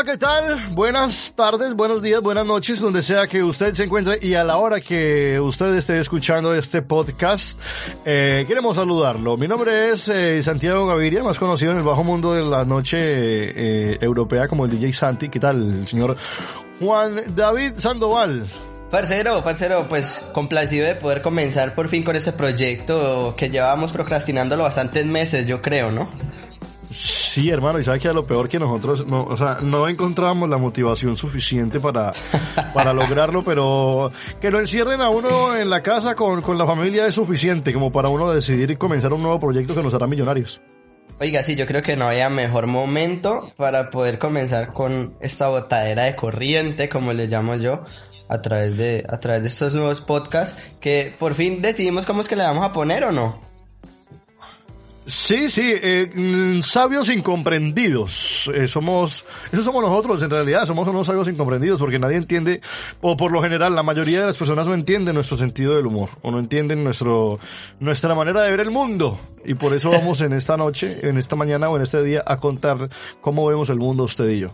Hola, ¿qué tal? Buenas tardes, buenos días, buenas noches, donde sea que usted se encuentre y a la hora que usted esté escuchando este podcast, eh, queremos saludarlo. Mi nombre es eh, Santiago Gaviria, más conocido en el bajo mundo de la noche eh, europea como el DJ Santi. ¿Qué tal, señor Juan David Sandoval? Parcero, parcero, pues complacido de poder comenzar por fin con este proyecto que llevábamos procrastinándolo bastantes meses, yo creo, ¿no? Sí, hermano, y sabes que lo peor que nosotros, no, o sea, no encontramos la motivación suficiente para, para lograrlo, pero que lo encierren a uno en la casa con, con la familia es suficiente como para uno decidir y comenzar un nuevo proyecto que nos hará millonarios. Oiga, sí, yo creo que no había mejor momento para poder comenzar con esta botadera de corriente, como le llamo yo, a través de, a través de estos nuevos podcasts, que por fin decidimos cómo es que le vamos a poner o no. Sí, sí, eh, mm, sabios incomprendidos. Eh, somos, eso somos nosotros en realidad, somos unos sabios incomprendidos porque nadie entiende, o por lo general la mayoría de las personas no entienden nuestro sentido del humor, o no entienden nuestro, nuestra manera de ver el mundo. Y por eso vamos en esta noche, en esta mañana o en este día a contar cómo vemos el mundo usted y yo.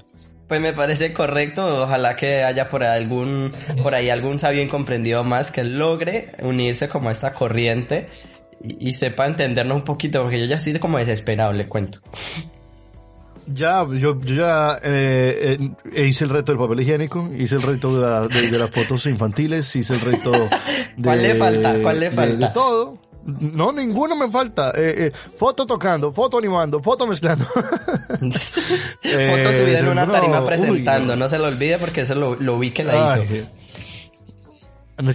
Pues me parece correcto, ojalá que haya por ahí algún, por ahí algún sabio incomprendido más que logre unirse como esta corriente y, sepa entendernos un poquito, porque yo ya estoy como desesperado, le cuento. Ya, yo, yo ya eh, eh, hice el reto del papel higiénico, hice el reto de, las fotos infantiles, hice el reto de... ¿Cuál le falta? ¿Cuál le falta? De, todo. No, ninguno me falta. Eh, foto tocando, foto animando, foto mezclando. foto subida en una tarima presentando, no. se lo olvide porque eso lo, lo vi que la hizo.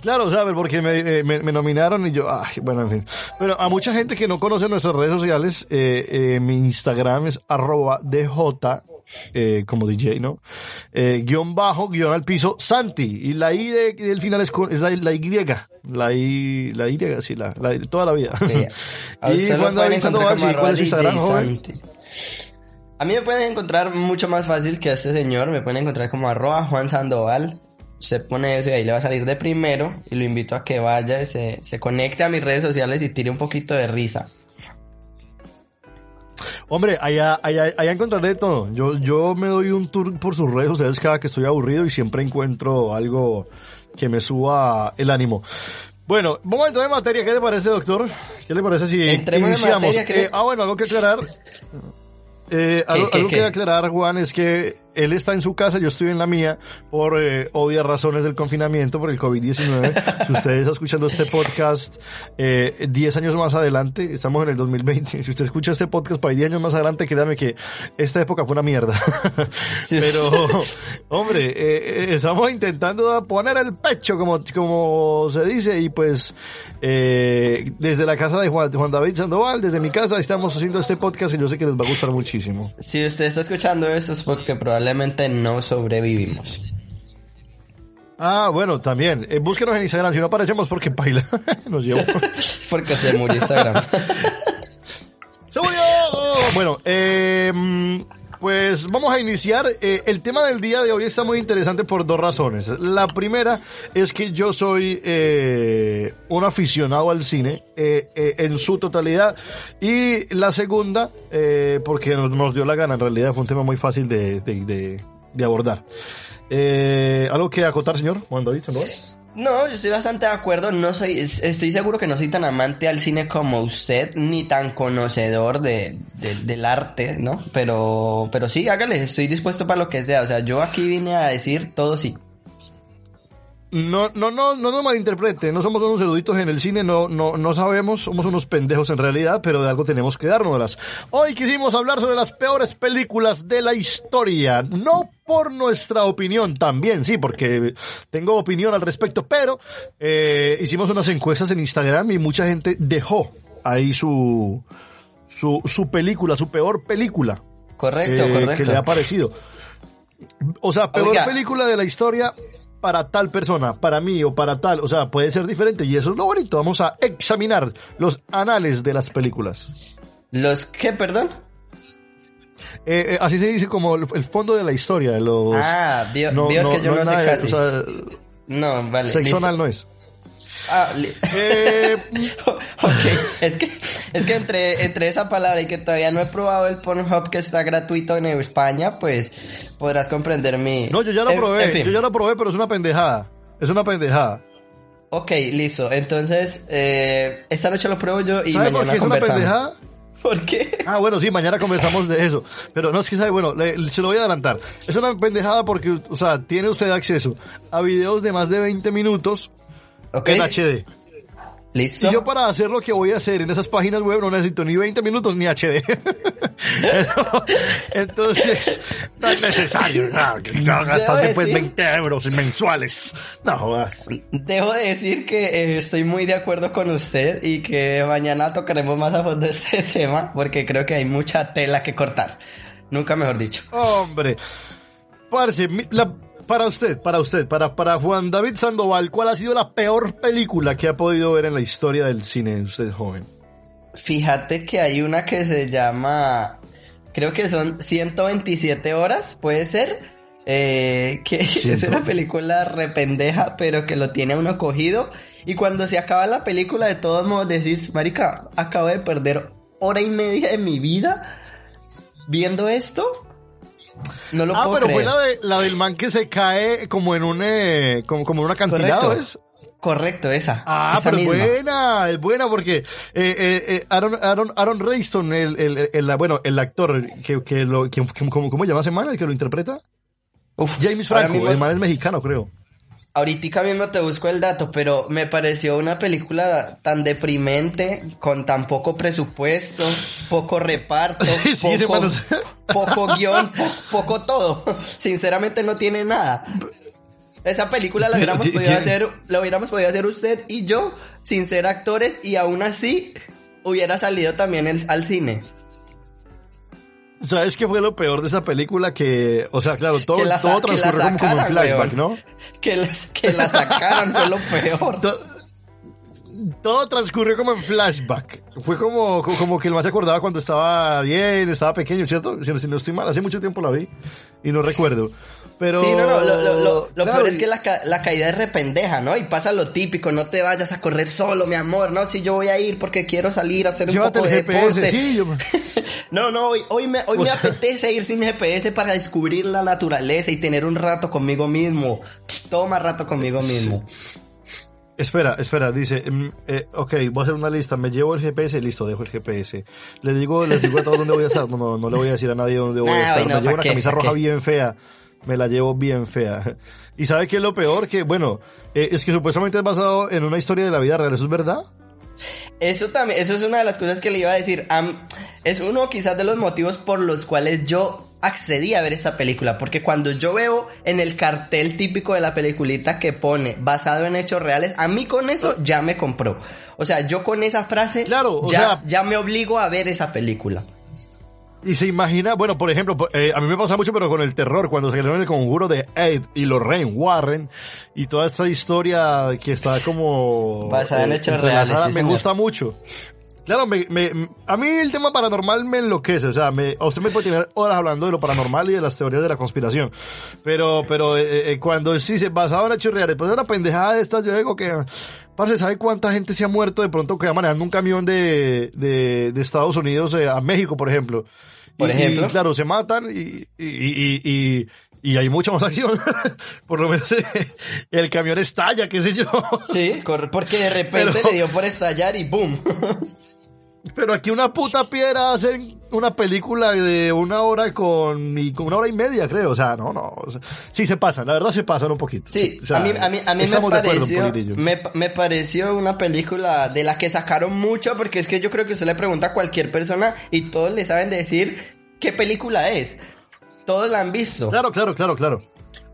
Claro, ¿sabes? Porque eh, me, me, nominaron y yo, ay, bueno, en fin. Pero a mucha gente que no conoce nuestras redes sociales, eh, eh, mi Instagram es arroba DJ, eh, como DJ, ¿no? Guión bajo, guion al piso, Santi. Y la I de, del final es, es la, la, Y. La I, la Y, sí, la, la toda la vida. y cuando Sandoval, sí, ¿cuál es Instagram, joven? A mí me pueden encontrar mucho más fácil que a este señor. Me pueden encontrar como arroba Juan Sandoval se pone eso y ahí le va a salir de primero y lo invito a que vaya y se, se conecte a mis redes sociales y tire un poquito de risa. Hombre, allá, allá, allá encontraré todo. Yo, yo me doy un tour por sus redes sociales cada que estoy aburrido y siempre encuentro algo que me suba el ánimo. Bueno, momento de materia, ¿qué le parece, doctor? ¿Qué le parece si iniciamos? Eh, ah, bueno, algo que aclarar. Eh, algo, algo que aclarar, Juan, es que él está en su casa, yo estoy en la mía, por eh, obvias razones del confinamiento, por el COVID-19. si usted está escuchando este podcast eh, 10 años más adelante, estamos en el 2020, si usted escucha este podcast para 10 años más adelante, créame que esta época fue una mierda. Pero, hombre, eh, eh, estamos intentando poner el pecho, como, como se dice, y pues eh, desde la casa de Juan, Juan David Sandoval, desde mi casa, estamos haciendo este podcast y yo sé que les va a gustar muchísimo. Si usted está escuchando esto es porque probablemente probablemente no sobrevivimos. Ah, bueno, también. Eh, búsquenos en Instagram. Si no aparecemos porque baila, nos llevó. es porque se murió Instagram. ¡Se murió! Bueno, eh, pues vamos a iniciar. Eh, el tema del día de hoy está muy interesante por dos razones. La primera es que yo soy eh, un aficionado al cine eh, en su totalidad. Y la segunda, porque nos, dio la gana, en realidad fue un tema muy fácil de, de, abordar. ¿Algo que acotar, señor Juan David no, yo estoy bastante de acuerdo. No soy, estoy seguro que no soy tan amante al cine como usted, ni tan conocedor de, del arte, ¿no? Pero, pero sí, hágale, estoy dispuesto para lo que sea. O sea, yo aquí vine a decir todo sí. No, no, no, no nos malinterprete, no somos unos eruditos en el cine, no, no, no sabemos, somos unos pendejos en realidad, pero de algo tenemos que dárnoslas. Hoy quisimos hablar sobre las peores películas de la historia, no por nuestra opinión, también, sí, porque tengo opinión al respecto, pero eh, hicimos unas encuestas en Instagram y mucha gente dejó ahí su, su, su película, su peor película. Correcto, correcto. Eh, que le ha parecido. O sea, peor película de la historia para tal persona, para mí o para tal, o sea, puede ser diferente y eso es lo bonito. Vamos a examinar los anales de las películas. ¿Los qué, perdón? Eh, eh, así se dice como el, fondo de la historia. de Los, ah, Dios, que yo no, sé casi. no, vale. Sexo anal no es. Ah, eh, ok, es que, es que entre, entre esa palabra y que todavía no he probado el Pornhub que está gratuito en España, pues podrás comprender mi... No, yo ya lo probé, yo ya lo probé, pero es una pendejada. Es una pendejada. Ok, listo. Entonces, eh, esta noche lo pruebo yo y ¿Sabe mañana por qué es una pendejada? ¿Por qué? Ah, bueno, sí, mañana conversamos de eso. Pero no es que sabe, bueno, se lo voy a adelantar. Es una pendejada porque, o sea, tiene usted acceso a videos de más de 20 minutos en HD. ¿Listo? Y yo para hacer lo que voy a hacer en esas páginas web no necesito ni 20 minutos ni HD. Entonces, no es necesario. No, que gastar después 20 euros mensuales. No jodas. Debo de decir que eh, estoy muy de acuerdo con usted y que mañana tocaremos más a fondo este tema porque creo que hay mucha tela que cortar. Nunca mejor dicho. Hombre. Parce, la para usted, para usted, para, para Juan David Sandoval, ¿cuál ha sido la peor película que ha podido ver en la historia del cine, usted joven? Fíjate que hay una que se llama, creo que son 127 horas, puede ser, eh, que es una película rependeja, pero que lo tiene uno cogido. Y cuando se acaba la película, de todos modos decís, Marica, acabo de perder hora y media de mi vida viendo esto no lo ah, pero fue la, de, la del man que se cae como en un, eh, como, como en una acantilado, ¿es? Correcto, esa. Ah, pero buena, es buena porque eh, eh, eh Aaron, Aaron, Aaron Rayston, el, el, el, bueno, el actor que, que lo, que, ¿cómo, ¿cómo llama ese man, el que lo interpreta? Uf, James Franco, el man es mexicano, creo. Ahorita mismo te busco el dato, pero me pareció una película tan deprimente, con tan poco presupuesto, poco reparto, poco, poco guion, poco todo. Sinceramente no tiene nada. Esa película la hubiéramos podido hacer, la hubiéramos podido hacer usted y yo, sin ser actores, y aún así hubiera salido también al cine. ¿Sabes qué fue lo peor de esa película? Que, o sea, claro, todo, todo transcurrió como, un flashback, ¿no? Que, que la sacaran fue lo peor. Todo, transcurrió como en flashback. Fue como, como que el más se acordaba cuando estaba bien, estaba pequeño, ¿cierto? Si no estoy mal, hace mucho tiempo la vi y no recuerdo. Pero... Sí, no, no, lo, peor es que la, la, caída es rependeja, ¿no? Y pasa lo típico, no te vayas a correr solo, mi amor, ¿no? Si yo voy a ir porque quiero salir a hacer un poco de GPS, Sí, yo... no, no, hoy, hoy me, hoy me apetece ir sin GPS para descubrir la naturaleza y tener un rato conmigo mismo. Toma rato conmigo mismo. Espera, espera, dice, mm, eh, ok, voy a hacer una lista, me llevo el GPS, listo, dejo el GPS. Le digo, les digo a todos dónde voy a estar, no, no, no le voy a decir a nadie dónde voy a estar, me llevo una camisa roja bien fea me la llevo bien fea. ¿Y sabe qué es lo peor? Que, bueno, eh, es que supuestamente es basado en una historia de la vida real, ¿eso es verdad? Eso también, eso es una de las cosas que le iba a decir. es uno quizás de los motivos por los cuales yo accedí a ver esa película, porque cuando yo veo en el cartel típico de la peliculita que pone basado en hechos reales, a mí con eso ya me compró. O sea, yo con esa frase claro, ya, ya me obligo a ver esa película. Y se imagina, bueno, por ejemplo, eh, a mí me pasa mucho, pero con el terror, cuando se creó el conjuro de Ed y Lorraine Warren y toda esta historia que está como... Basada en eh, hechos reales. me gusta mucho. Claro, me, me, a mí el tema paranormal me enloquece, o sea, me, a usted me puede tener horas hablando de lo paranormal y de las teorías de la conspiración, pero, pero eh, cuando sí se basaba en hechos reales, pues una pendejada de estas, yo digo que, parce, ¿sabe cuánta gente se ha muerto de pronto que va manejando un camión de, de, de Estados Unidos a México, por ejemplo? Por ejemplo. claro, se matan y, y, y, hay mucha más acción. por lo menos eh, el camión estalla, qué sé yo. sí, porque de repente le dio por estallar y ¡boom! Pero aquí una puta piedra hacen una película de una hora con, y con una hora y media, creo. O sea, no, no. sí se pasan, la verdad se pasan un poquito. Sí, a mí, a mí, a mí me pareció, me, me, pareció una película de la que sacaron mucho, porque es que yo creo que usted le pregunta a cualquier persona y todos le saben decir qué película es. Todos la han visto. Claro, claro, claro, claro.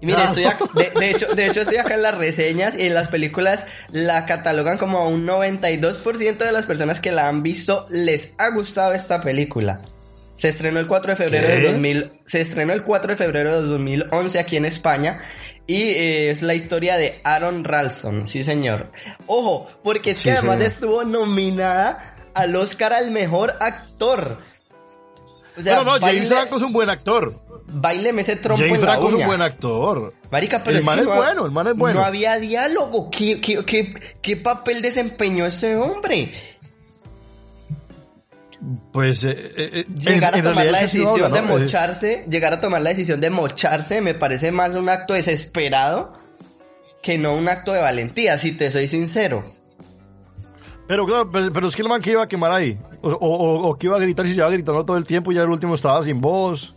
Y mire, estoy de, hecho, de hecho estoy acá en las reseñas y en las películas la catalogan como a un 92% de las personas que la han visto les ha gustado esta película. Se estrenó el 4 de febrero de 2000, se estrenó el 4 de febrero de 2011 aquí en España y eh, es la historia de Aaron Ralston, sí señor. Ojo, porque es que además estuvo nominada al Oscar al mejor actor. O sea, no, no, James Franco es un buen actor. Baileme ese trompo en la Franco uña. es un buen actor. Marica, pero el man es no, bueno, el man es bueno. No había diálogo. ¿Qué, qué, qué, qué papel desempeñó ese hombre? Pues eh, eh, llegar en, a tomar la decisión de mocharse, llegar a tomar la decisión de mocharse me parece más un acto desesperado que no un acto de valentía, si te soy sincero. Pero claro, pero, pero es que el man que iba a quemar ahí, o, o, o que iba a gritar si se iba gritando todo el tiempo y ya el último estaba sin voz.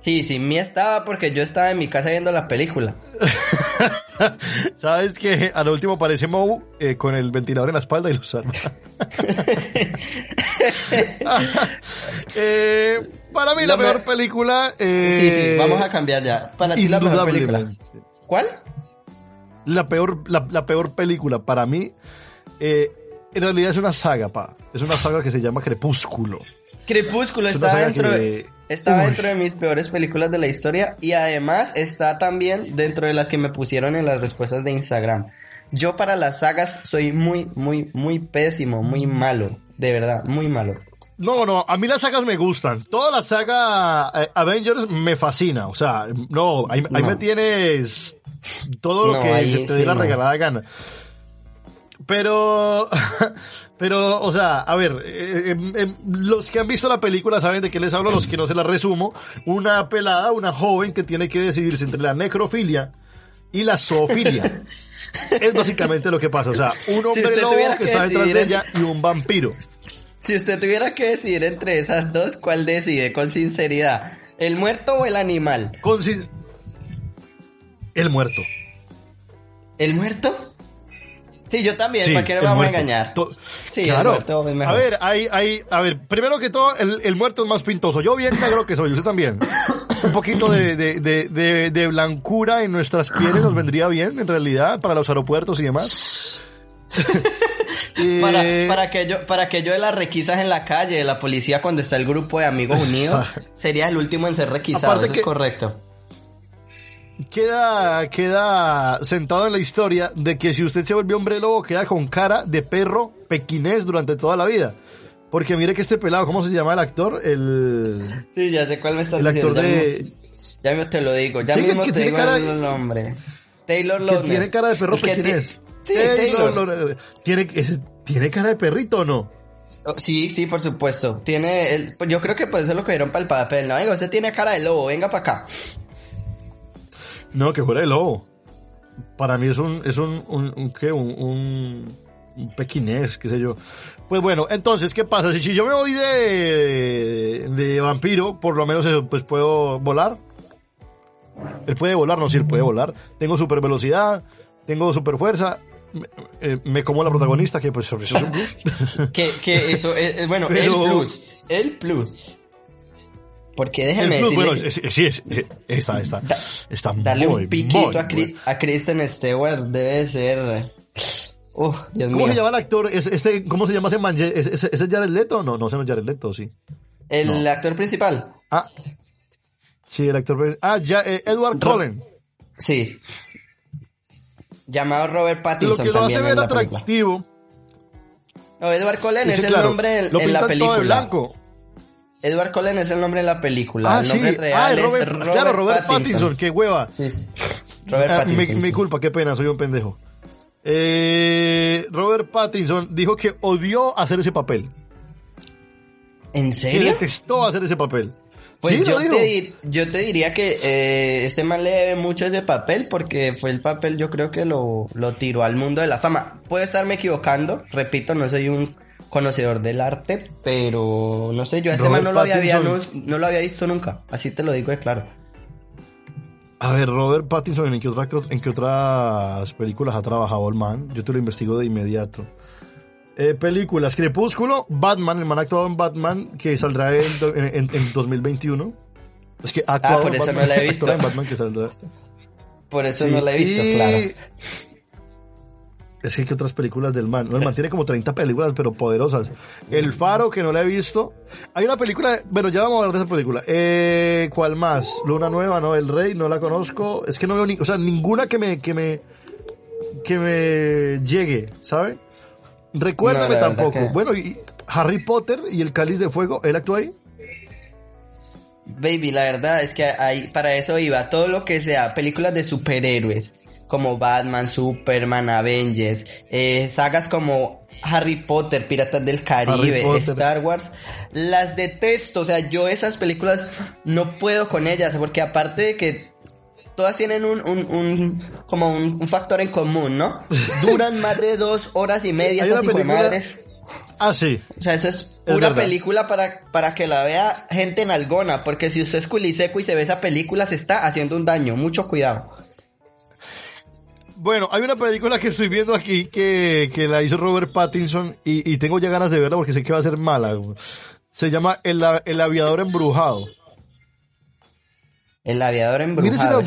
Sí, sin mí estaba porque yo estaba en mi casa viendo la película. ¿Sabes que A lo último aparece Moe eh, con el ventilador en la espalda y lo salva. eh, para mí la me- mejor película... eh, Sí, sí, vamos a cambiar ya. Para ti la mejor película. ¿Cuál? La peor, la, la peor película para mí, eh, en realidad es una saga, pa. Es una saga que se llama Crepúsculo. Crepúsculo Es una está saga dentro, de, está Uy. dentro de mis peores películas de la historia y además está también dentro de las que me pusieron en las respuestas de Instagram. Yo para las sagas soy muy, muy, muy pésimo, muy malo. De verdad, muy malo. No, no, a mí las sagas me gustan. Toda la saga eh, Avengers me fascina. O sea, no, ahí, ahí No. me tienes todo lo No, que ahí se te sí, dé la no. regalada gana. Pero, pero, o sea, a ver, eh, eh, eh, los que han visto la película saben de qué les hablo, los que no se la resumo. Una pelada, una joven que tiene que decidirse entre la necrofilia y la zoofilia. es básicamente lo que pasa. O sea, un hombre usted lobo que que está detrás de ella y un vampiro. Si usted tuviera que decidir entre esas dos, ¿cuál decide con sinceridad? ¿El muerto o el animal? Con sin- El muerto. ¿El muerto? Sí, yo también, Sí, ¿para qué le vamos muerto. a engañar? To- Sí, claro. muerto es mejor. A ver, hay, hay, a ver, primero que todo, el, el muerto es más pintoso. Yo bien negro que soy, usted también. Un poquito de, de, de, de, de blancura en nuestras pieles nos vendría bien, en realidad, para los aeropuertos y demás. Eh, Para, para, que yo, para que yo de las requisas en la calle, de la policía cuando está el grupo de amigos unidos, sería el último en ser requisado, Aparte eso que- es correcto. Queda, queda sentado en la historia de que si usted se vuelve hombre lobo, queda con cara de perro pequinés durante toda la vida. Porque mire que este pelado, ¿cómo se llama el actor? El, Sí, ya sé cuál me estás el actor diciendo. ya de... mismo- Ya mismo te lo digo, ya Sí, que- mismo que te digo cara- el nombre. Taylor que Lautner. tiene cara de perro que pequinés. Sí, Taylor Taylor. ¿Tiene, ese- ¿Tiene cara de perrito o no? Oh, Sí, sí, por supuesto. Tiene, el, pues yo creo que por eso lo cogieron para el papel. No, digo, usted tiene cara de lobo, venga para acá. No, que fuera de lobo. Para mí es un, es un, un, un ¿qué? Un, un, un pequinés, qué sé yo. Pues bueno, entonces, ¿qué pasa? Si, yo me voy de, de vampiro, por lo menos eso, pues puedo volar. Él puede volar, no, sí, él puede volar. Tengo super velocidad, tengo super fuerza. Me, eh, me como la protagonista, que pues eso es un plus. Que, que eso es, es- bueno, Pero- el plus. El plus. Porque déjeme decirle, bueno, es- es- sí, es, eh, está, está, Da- está darle muy, un piquito muy a, a Kristen Stewart debe ser... Uf, Dios ¿Cómo mío. se llama el actor? ¿Es- Este, ¿Cómo se llama ese man? ¿Ese, ese, ese es Jared Leto? No, no, ese no es Jared Leto, sí. El No. actor principal. Ah, sí, el actor. Ah, ya, eh, Edward Cullen. Sí. Llamado Robert Lo Pattinson que lo hace ver película. atractivo. No, Edward Cullen es el claro, nombre en, lo en la pintan todo de película. blanco. Edward Cullen es el nombre en la película. Ah, el sí. nombre Ah, real es Robert, Robert claro, Robert Pattinson. Pattinson. qué hueva. Sí, sí. Robert Ah, Pattinson. mi, mi sí. culpa, qué pena, soy un pendejo. Eh, Robert Pattinson dijo que odió hacer ese papel. ¿En Que serio? detestó hacer ese papel. Pues sí, yo, lo digo. te dir- yo te diría que eh, este man le debe mucho ese papel porque fue el papel yo creo que lo, lo tiró al mundo de la fama. Puedo estarme equivocando, repito, no soy un conocedor del arte, pero no sé, yo a este man no lo, había, había- no, Pattinson. no lo había visto nunca, así te lo digo de claro. A ver, Robert Pattinson, ¿en qué, otra- en qué otras películas ha trabajado el man? Yo te lo investigo de inmediato. Eh, películas, Crepúsculo, Batman, el man ha actuado en Batman, que saldrá en, do- en, en- en 2021. Es que ha actuado Ah, por en eso Batman, no la he visto. actuado en Batman que saldrá. Por eso Sí, no la he visto, y- claro. Es que hay otras películas del man. No, el man tiene como 30 películas, pero poderosas. El Faro, que no la he visto. Hay una película, bueno, ya vamos a hablar de esa película. Eh, ¿Cuál más? Luna Nueva, ¿no? El Rey, no la conozco. Es que no veo ni, o sea, ninguna que me, que me, que me llegue, ¿sabe? Recuérdame No, tampoco. que- Bueno, y Harry Potter y el Cáliz de Fuego, ¿él actuó ahí? Baby, la verdad es que hay, para eso iba todo lo que sea películas de superhéroes, como Batman, Superman, Avengers, eh, sagas como Harry Potter, Piratas del Caribe, Star Wars, las detesto, o sea, yo esas películas no puedo con ellas, porque aparte de que todas tienen un, un, un como un, factor en común, ¿no? Duran más de dos horas y media esas madres. Ah, sí. O sea, eso es pura película para, para que la vea gente en algona, porque si usted es culiseco y se ve esa película, se está haciendo un daño. Mucho cuidado. Bueno, hay una película que estoy viendo aquí que, la hizo Robert Pattinson y, tengo ya ganas de verla porque sé que va a ser mala. Se llama El, el aviador embrujado. El aviador embrujado.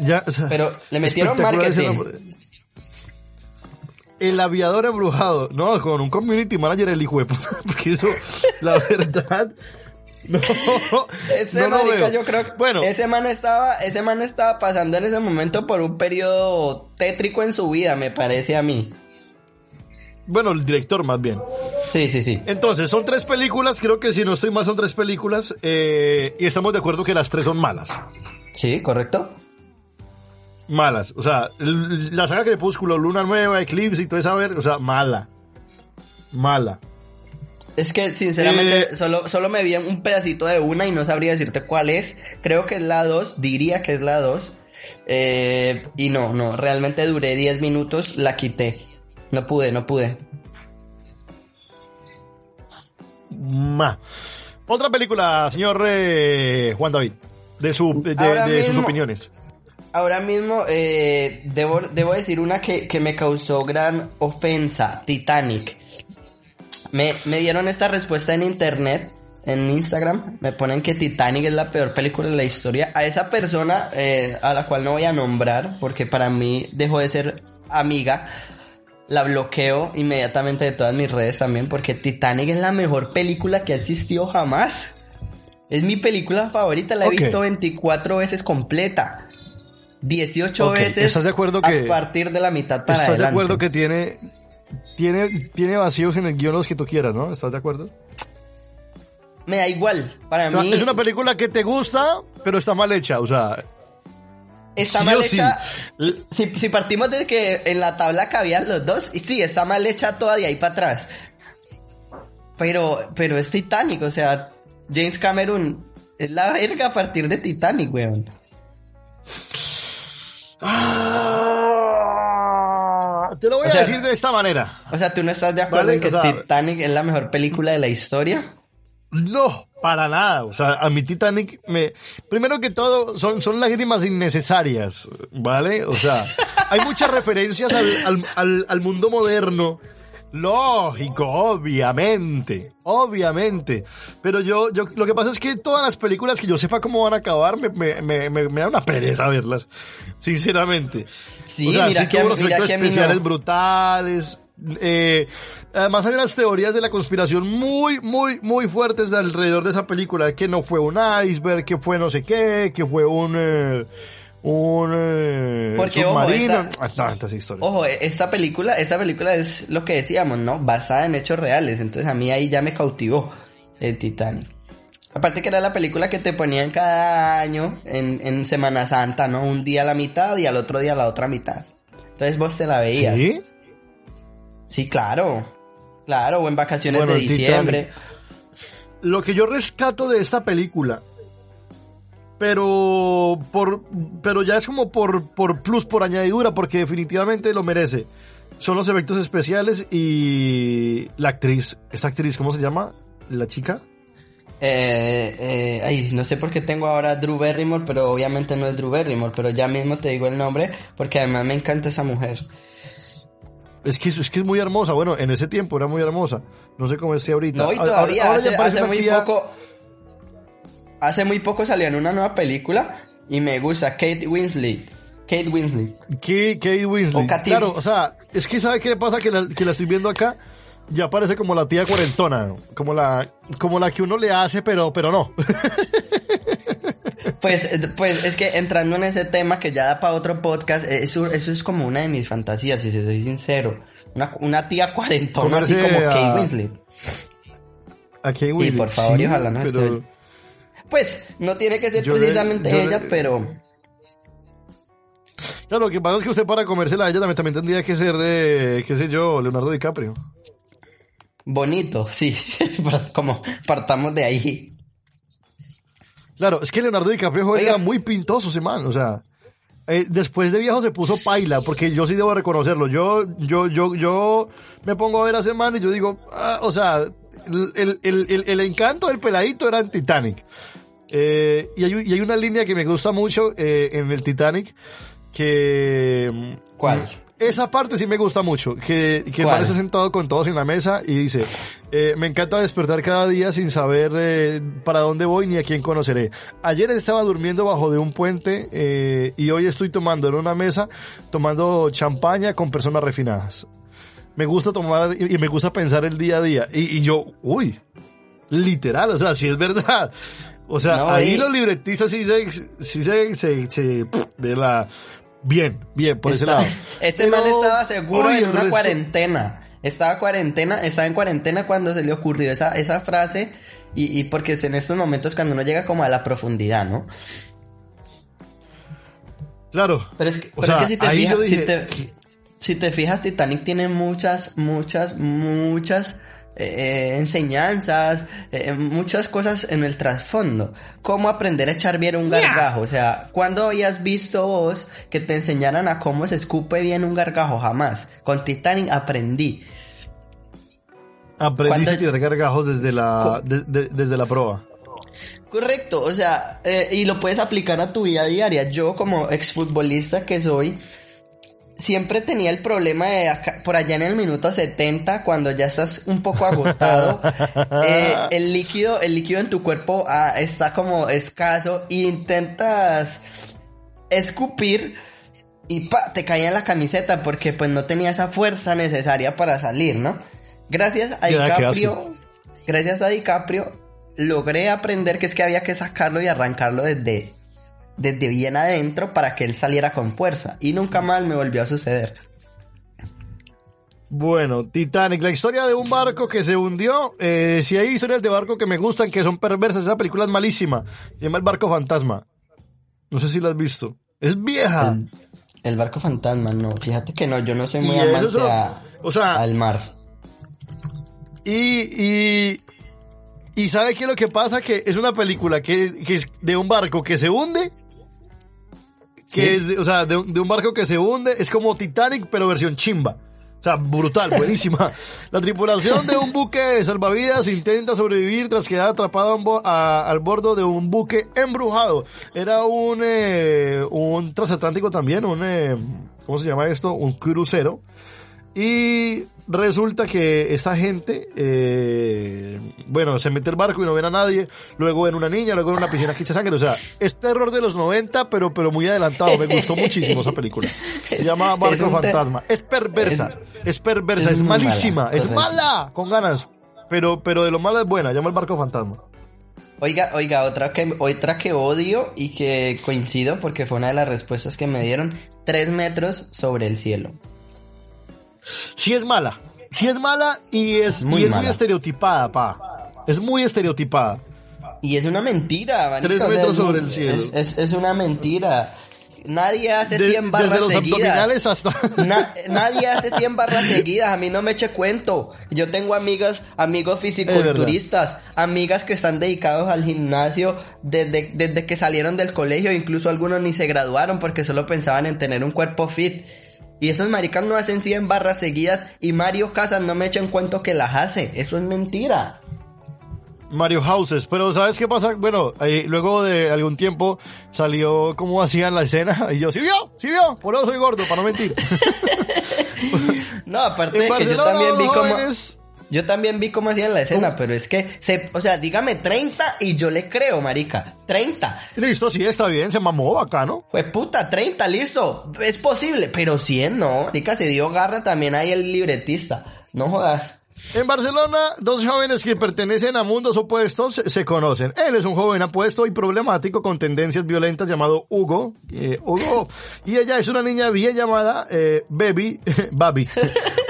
ya, Pero le metieron marketing. El aviador embrujado. No, con un community manager el hijo de puta. Porque eso, la verdad, no, ese marica, yo creo que bueno, ese man estaba, ese man estaba pasando en ese momento por un periodo tétrico en su vida, me parece a mí. Bueno, el director más bien. Sí, sí, sí. Entonces, son tres películas, creo que si no estoy mal son tres películas, eh, y estamos de acuerdo que las tres son malas. Sí, correcto. Malas, o sea, la saga Crepúsculo, Luna Nueva, Eclipse y todo esa ver, o sea, mala. Mala. Es que sinceramente eh, solo, solo me vi un pedacito de una y no sabría decirte cuál es. Creo que es la 2, diría que es la 2. Eh, y no, no, realmente duré 10 minutos, la quité. No pude, no pude. Ma. Otra película, señor eh, Juan David, de, su, de, sus opiniones. Ahora mismo debo, debo decir una que, que me causó gran ofensa, Titanic. Me, dieron esta respuesta en internet, en Instagram. Me ponen que Titanic es la peor película de la historia. A esa persona, eh, a la cual no voy a nombrar, porque para mí dejó de ser amiga, la bloqueo inmediatamente de todas mis redes también, porque Titanic es la mejor película que ha existido jamás. Es mi película favorita, la he visto 24 veces completa. 18 veces ¿Estás de acuerdo que, a partir de la mitad para ¿Estás de acuerdo que tiene tiene, tiene vacíos en el guion los que tú quieras, ¿no? ¿Estás de acuerdo? Me da igual, para mí... Es una película que te gusta, pero está mal hecha, o sea... Está mal hecha. Si, partimos de que en la tabla cabían los dos, y sí, está mal hecha toda de ahí para atrás. Pero, pero es Titanic, o sea, James Cameron es la verga a partir de Titanic, weón. Te lo voy a decir de esta manera. O sea, ¿tú no estás de acuerdo en que Titanic es la mejor película de la historia? No, para nada. O sea, a mi Titanic me... Primero que todo, son, son lágrimas innecesarias, ¿vale? O sea, hay muchas referencias al, al, al mundo moderno Lógico, obviamente, obviamente. Pero yo, yo, lo que pasa es que todas las películas que yo sepa cómo van a acabar, me, me, me, me da una pereza verlas, sinceramente. Sí, o sea, mira sí que, los efectos especiales brutales. Eh, además hay unas teorías de la conspiración muy, muy, muy fuertes alrededor de esa película, que no fue un iceberg, que fue no sé qué, que fue un... Eh, un eh, Porque, submarino. Ah, ojo, esta película, esta película es lo que decíamos, ¿no? Basada en hechos reales. Entonces a mí ahí ya me cautivó el Titanic. Aparte que era la película que te ponían cada año en, en Semana Santa, ¿no? Un día a la mitad y al otro día a la otra mitad. Entonces vos te la veías. ¿Sí? Sí, claro. Claro, o en vacaciones de diciembre. Lo que yo rescato de esta película pero por pero ya es como por por plus por añadidura porque definitivamente lo merece. Son los efectos especiales y la actriz esta actriz cómo se llama la chica eh, eh, ay, no sé por qué tengo ahora Drew Barrymore, pero obviamente no es Drew Barrymore, pero ya mismo te digo el nombre porque además me encanta esa mujer. Es que, es que es muy hermosa, bueno, en ese tiempo era muy hermosa, no sé cómo es ahorita. No, y todavía hace, muy poco, hace muy poco salió en una nueva película y me gusta Kate Winslet. Kate Winslet. Kate, Winslet. claro, o sea, es que ¿sabe qué pasa? Que la, que la estoy viendo acá ya parece como la tía cuarentona, como la, como la que uno le hace, pero, pero no. Pues, pues es que entrando en ese tema que ya da para otro podcast, eso, eso es como una de mis fantasías, si soy sincero. Una, una tía cuarentona así como Kate Winslet. A Kate Winslet. Y por favor, ojalá no Pues, no tiene que ser precisamente ella, pero... Claro, lo que pasa es que usted para comérsela a ella también, también tendría que ser, eh, qué sé yo, Leonardo DiCaprio. Bonito, sí, como partamos de ahí. Claro, es que Leonardo DiCaprio era muy pintoso ese man, o sea, eh, después de viejo se puso paila, porque yo sí debo reconocerlo. Yo, yo, yo, yo me pongo a ver a ese man y yo digo, ah, o sea, el, el, el, encanto del peladito era en Titanic. Eh, y, hay, y, hay, una línea que me gusta mucho eh, en el Titanic, que... ¿Cuál? Esa parte sí me gusta mucho, que, que parece sentado con todos en la mesa y dice, eh, me encanta despertar cada día sin saber eh, para dónde voy ni a quién conoceré. Ayer estaba durmiendo bajo de un puente eh, y hoy estoy tomando en una mesa, tomando champaña con personas refinadas. Me gusta tomar y, me gusta pensar el día a día. Y, yo, uy, literal, o sea, si es verdad. O sea, ahí los libretistas sí se, sí se, se, de la, Bien, bien, por ese lado. Este man estaba seguro en una cuarentena. Estaba cuarentena, estaba en cuarentena cuando se le ocurrió esa, esa frase y, y porque es en estos momentos cuando uno llega como a la profundidad, ¿no? Claro. Pero es que, pero es que si, te fijas, si, te, si te fijas, Titanic tiene muchas, muchas, muchas eh, enseñanzas, eh, muchas cosas en el trasfondo. Cómo aprender a echar bien un gargajo. O sea, ¿cuándo habías visto vos que te enseñaran a cómo se escupe bien un gargajo? Jamás. Con Titanic aprendí. Aprendí a tirar gargajos desde la, desde la prueba. Correcto, o sea, eh, y lo puedes aplicar a tu vida diaria. Yo como exfutbolista que soy, siempre tenía el problema de por allá en el minuto 70, cuando ya estás un poco agotado, eh, el líquido, el líquido en tu cuerpo ah, está como escaso e intentas escupir y te caía en la camiseta porque pues no tenía esa fuerza necesaria para salir, ¿no? Gracias a DiCaprio, gracias a DiCaprio, logré aprender que es que había que sacarlo y arrancarlo desde desde bien adentro para que él saliera con fuerza. Y nunca más me volvió a suceder. Bueno, Titanic, la historia de un barco que se hundió. Eh, si hay historias de barco que me gustan, que son perversas, esa película es malísima. Se llama El Barco Fantasma. No sé si la has visto. Es vieja. El, barco fantasma, no. Fíjate que no, yo no soy muy amante o sea, al mar. Y, y, y ¿sabe qué es lo que pasa? Que es una película que, que es de un barco que se hunde que es, de, o sea, de, un barco que se hunde, es como Titanic, pero versión chimba. O sea, brutal, buenísima. La tripulación de un buque salvavidas intenta sobrevivir tras quedar atrapado al bordo de un buque embrujado. Era un, eh, un transatlántico también, un, eh, ¿cómo se llama esto? Un crucero. Y resulta que esta gente, eh, bueno, se mete el barco y no ven a nadie, luego ven una niña, luego ven una piscina que echa sangre, o sea, es terror de los 90, pero, pero muy adelantado, me gustó muchísimo esa película. Se llama Barco Fantasma, es perversa, es, perversa, es, malísima, es mala, con ganas, pero, pero de lo malo es buena, llama el Barco Fantasma. Oiga, oiga, otra que, otra que odio y que coincido porque fue una de las respuestas que me dieron, tres metros sobre el cielo. Si es mala. Si es mala y es muy, muy estereotipada, pa. Es muy estereotipada. Y es una mentira, Tres metros sobre el cielo. Es, una mentira. Nadie hace 100 barras desde los seguidas. hasta... nadie hace 100 barras seguidas. A mí no me eche cuento. Yo tengo amigas, amigos fisiculturistas, amigas que están dedicados al gimnasio desde, desde que salieron del colegio. Incluso algunos ni se graduaron porque solo pensaban en tener un cuerpo fit. Y esos maricas no hacen 100 barras seguidas y Mario Casas no me echa en cuento que las hace. Eso es mentira. Mario Houses, pero ¿sabes qué pasa? Bueno, luego de algún tiempo salió como hacían la escena y yo, ¿sí vio? ¿Sí vio? Por eso soy gordo, para no mentir. no, aparte de que yo también vi como... Yo también vi cómo hacían la escena, pero es que, se, o sea, dígame 30 y yo le creo, marica. 30. Listo, sí, está bien, se mamó acá, ¿no? Pues puta, 30, listo. Es posible, pero 100 no. Marica, se dio garra también ahí el libretista. No jodas. En Barcelona, dos jóvenes que pertenecen a mundos opuestos se conocen. Él es un joven apuesto y problemático con tendencias violentas llamado Hugo. Eh, Hugo. Y ella es una niña bien llamada eh, Baby. Babi.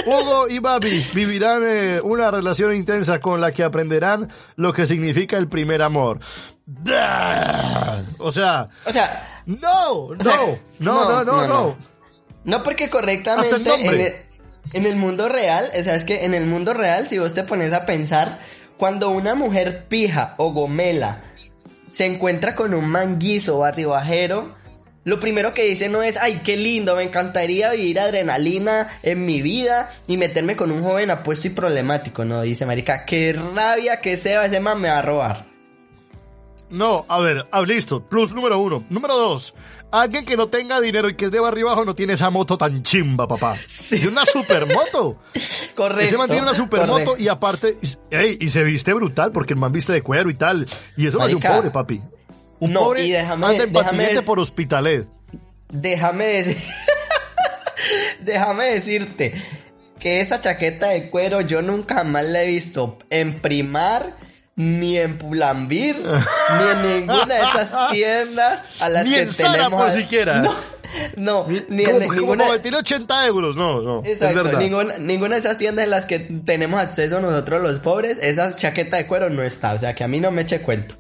Hugo y Babi vivirán eh, una relación intensa con la que aprenderán lo que significa el primer amor. O sea, o sea, no, no, no, no, no, no, porque correctamente en el, mundo real, o sea, es que en el mundo real, si vos te pones a pensar, cuando una mujer pija o gomela se encuentra con un manguizo barribajero, lo primero que dice no es, ay, qué lindo, me encantaría vivir adrenalina en mi vida y meterme con un joven apuesto y problemático. No, dice Marica, qué rabia que sea, ese man me va a robar. No, a ver, ah, listo, plus número uno. Número dos, alguien que no tenga dinero y que es de barrio abajo no tiene esa moto tan chimba, papá. Sí. Es una supermoto. correcto. Ese man tiene una supermoto y aparte, y se viste brutal porque el man viste de cuero y tal. Y eso vale un pobre, papi. Un no, pobre y déjame, anda en déjame, por hospitalet. Déjame déjame decirte que esa chaqueta de cuero yo nunca más la he visto en Primar ni en Pulambir ni en ninguna de esas tiendas a las ni que en tenemos por siquiera. No, no ni, en ninguna como tiene 80 euros, no, no. Exacto, es ninguna, ninguna de esas tiendas en las que tenemos acceso nosotros los pobres, esa chaqueta de cuero no está, o sea que a mí no me eche cuento.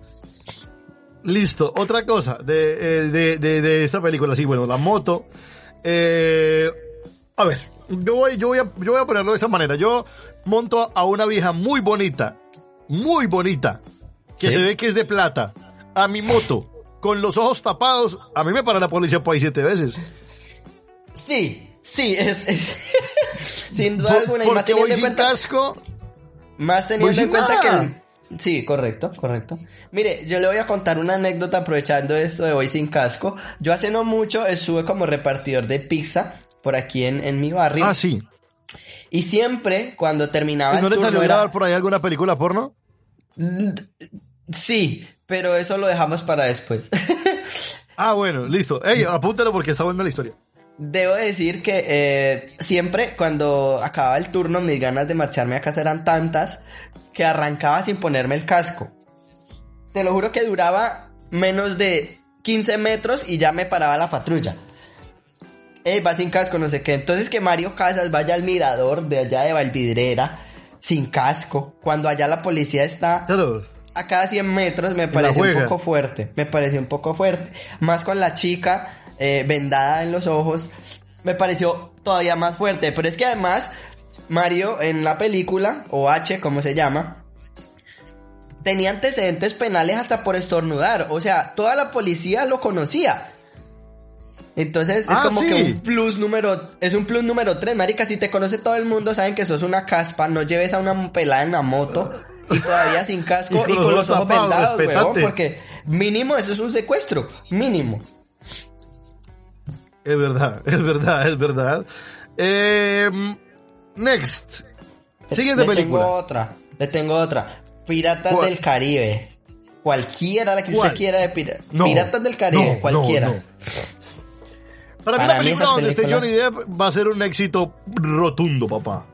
Listo, otra cosa de, eh, de, de, esta película, sí, bueno, la moto. Eh, a ver, yo voy, yo, voy a, yo voy a ponerlo de esa manera. Yo monto a una vieja muy bonita, muy bonita, que se ve que es de plata, a mi moto, con los ojos tapados, a mí me para la policía por ahí siete veces. Sí, sí, es, sin duda alguna. Y más teniendo en cuenta, casco. Más teniendo en cuenta que Sí, correcto, correcto. Mire, yo le voy a contar una anécdota aprovechando esto de hoy sin casco. Yo hace no mucho estuve como repartidor de pizza por aquí en, en mi barrio. Ah, sí. Y siempre cuando terminaba ¿Y no le salió a grabar por ahí alguna película porno? Sí, pero eso lo dejamos para después. ah, bueno, listo. Ey, apúntalo porque está buena la historia. Debo decir que eh, siempre cuando acababa el turno mis ganas de marcharme a casa eran tantas que arrancaba sin ponerme el casco. Te lo juro que duraba menos de 15 metros y ya me paraba la patrulla. Eh, va sin casco, no sé qué. Entonces que Mario Casas vaya al mirador de allá de Valvidrera sin casco, cuando allá la policía está a cada 100 metros, me pareció un poco fuerte. Me pareció un poco fuerte. Más con la chica eh, vendada en los ojos, me pareció todavía más fuerte. Pero es que además, Mario en la película, o H como se llama, tenía antecedentes penales hasta por estornudar. O sea, toda la policía lo conocía. Entonces es ah, como que un plus número, es un plus número 3, marica, si te conoce todo el mundo, saben que sos una caspa, no lleves a una pelada en la moto y todavía sin casco y con, los ojos vendados, porque mínimo eso es un secuestro, mínimo. Es verdad, es verdad, es verdad. Eh, next. Siguiente le película. tengo otra, le tengo otra. Piratas del Caribe. Cualquiera la que usted quiera de Piratas del Caribe, cualquiera. Para, mí la película donde esté Johnny Depp va a ser un éxito rotundo, papá.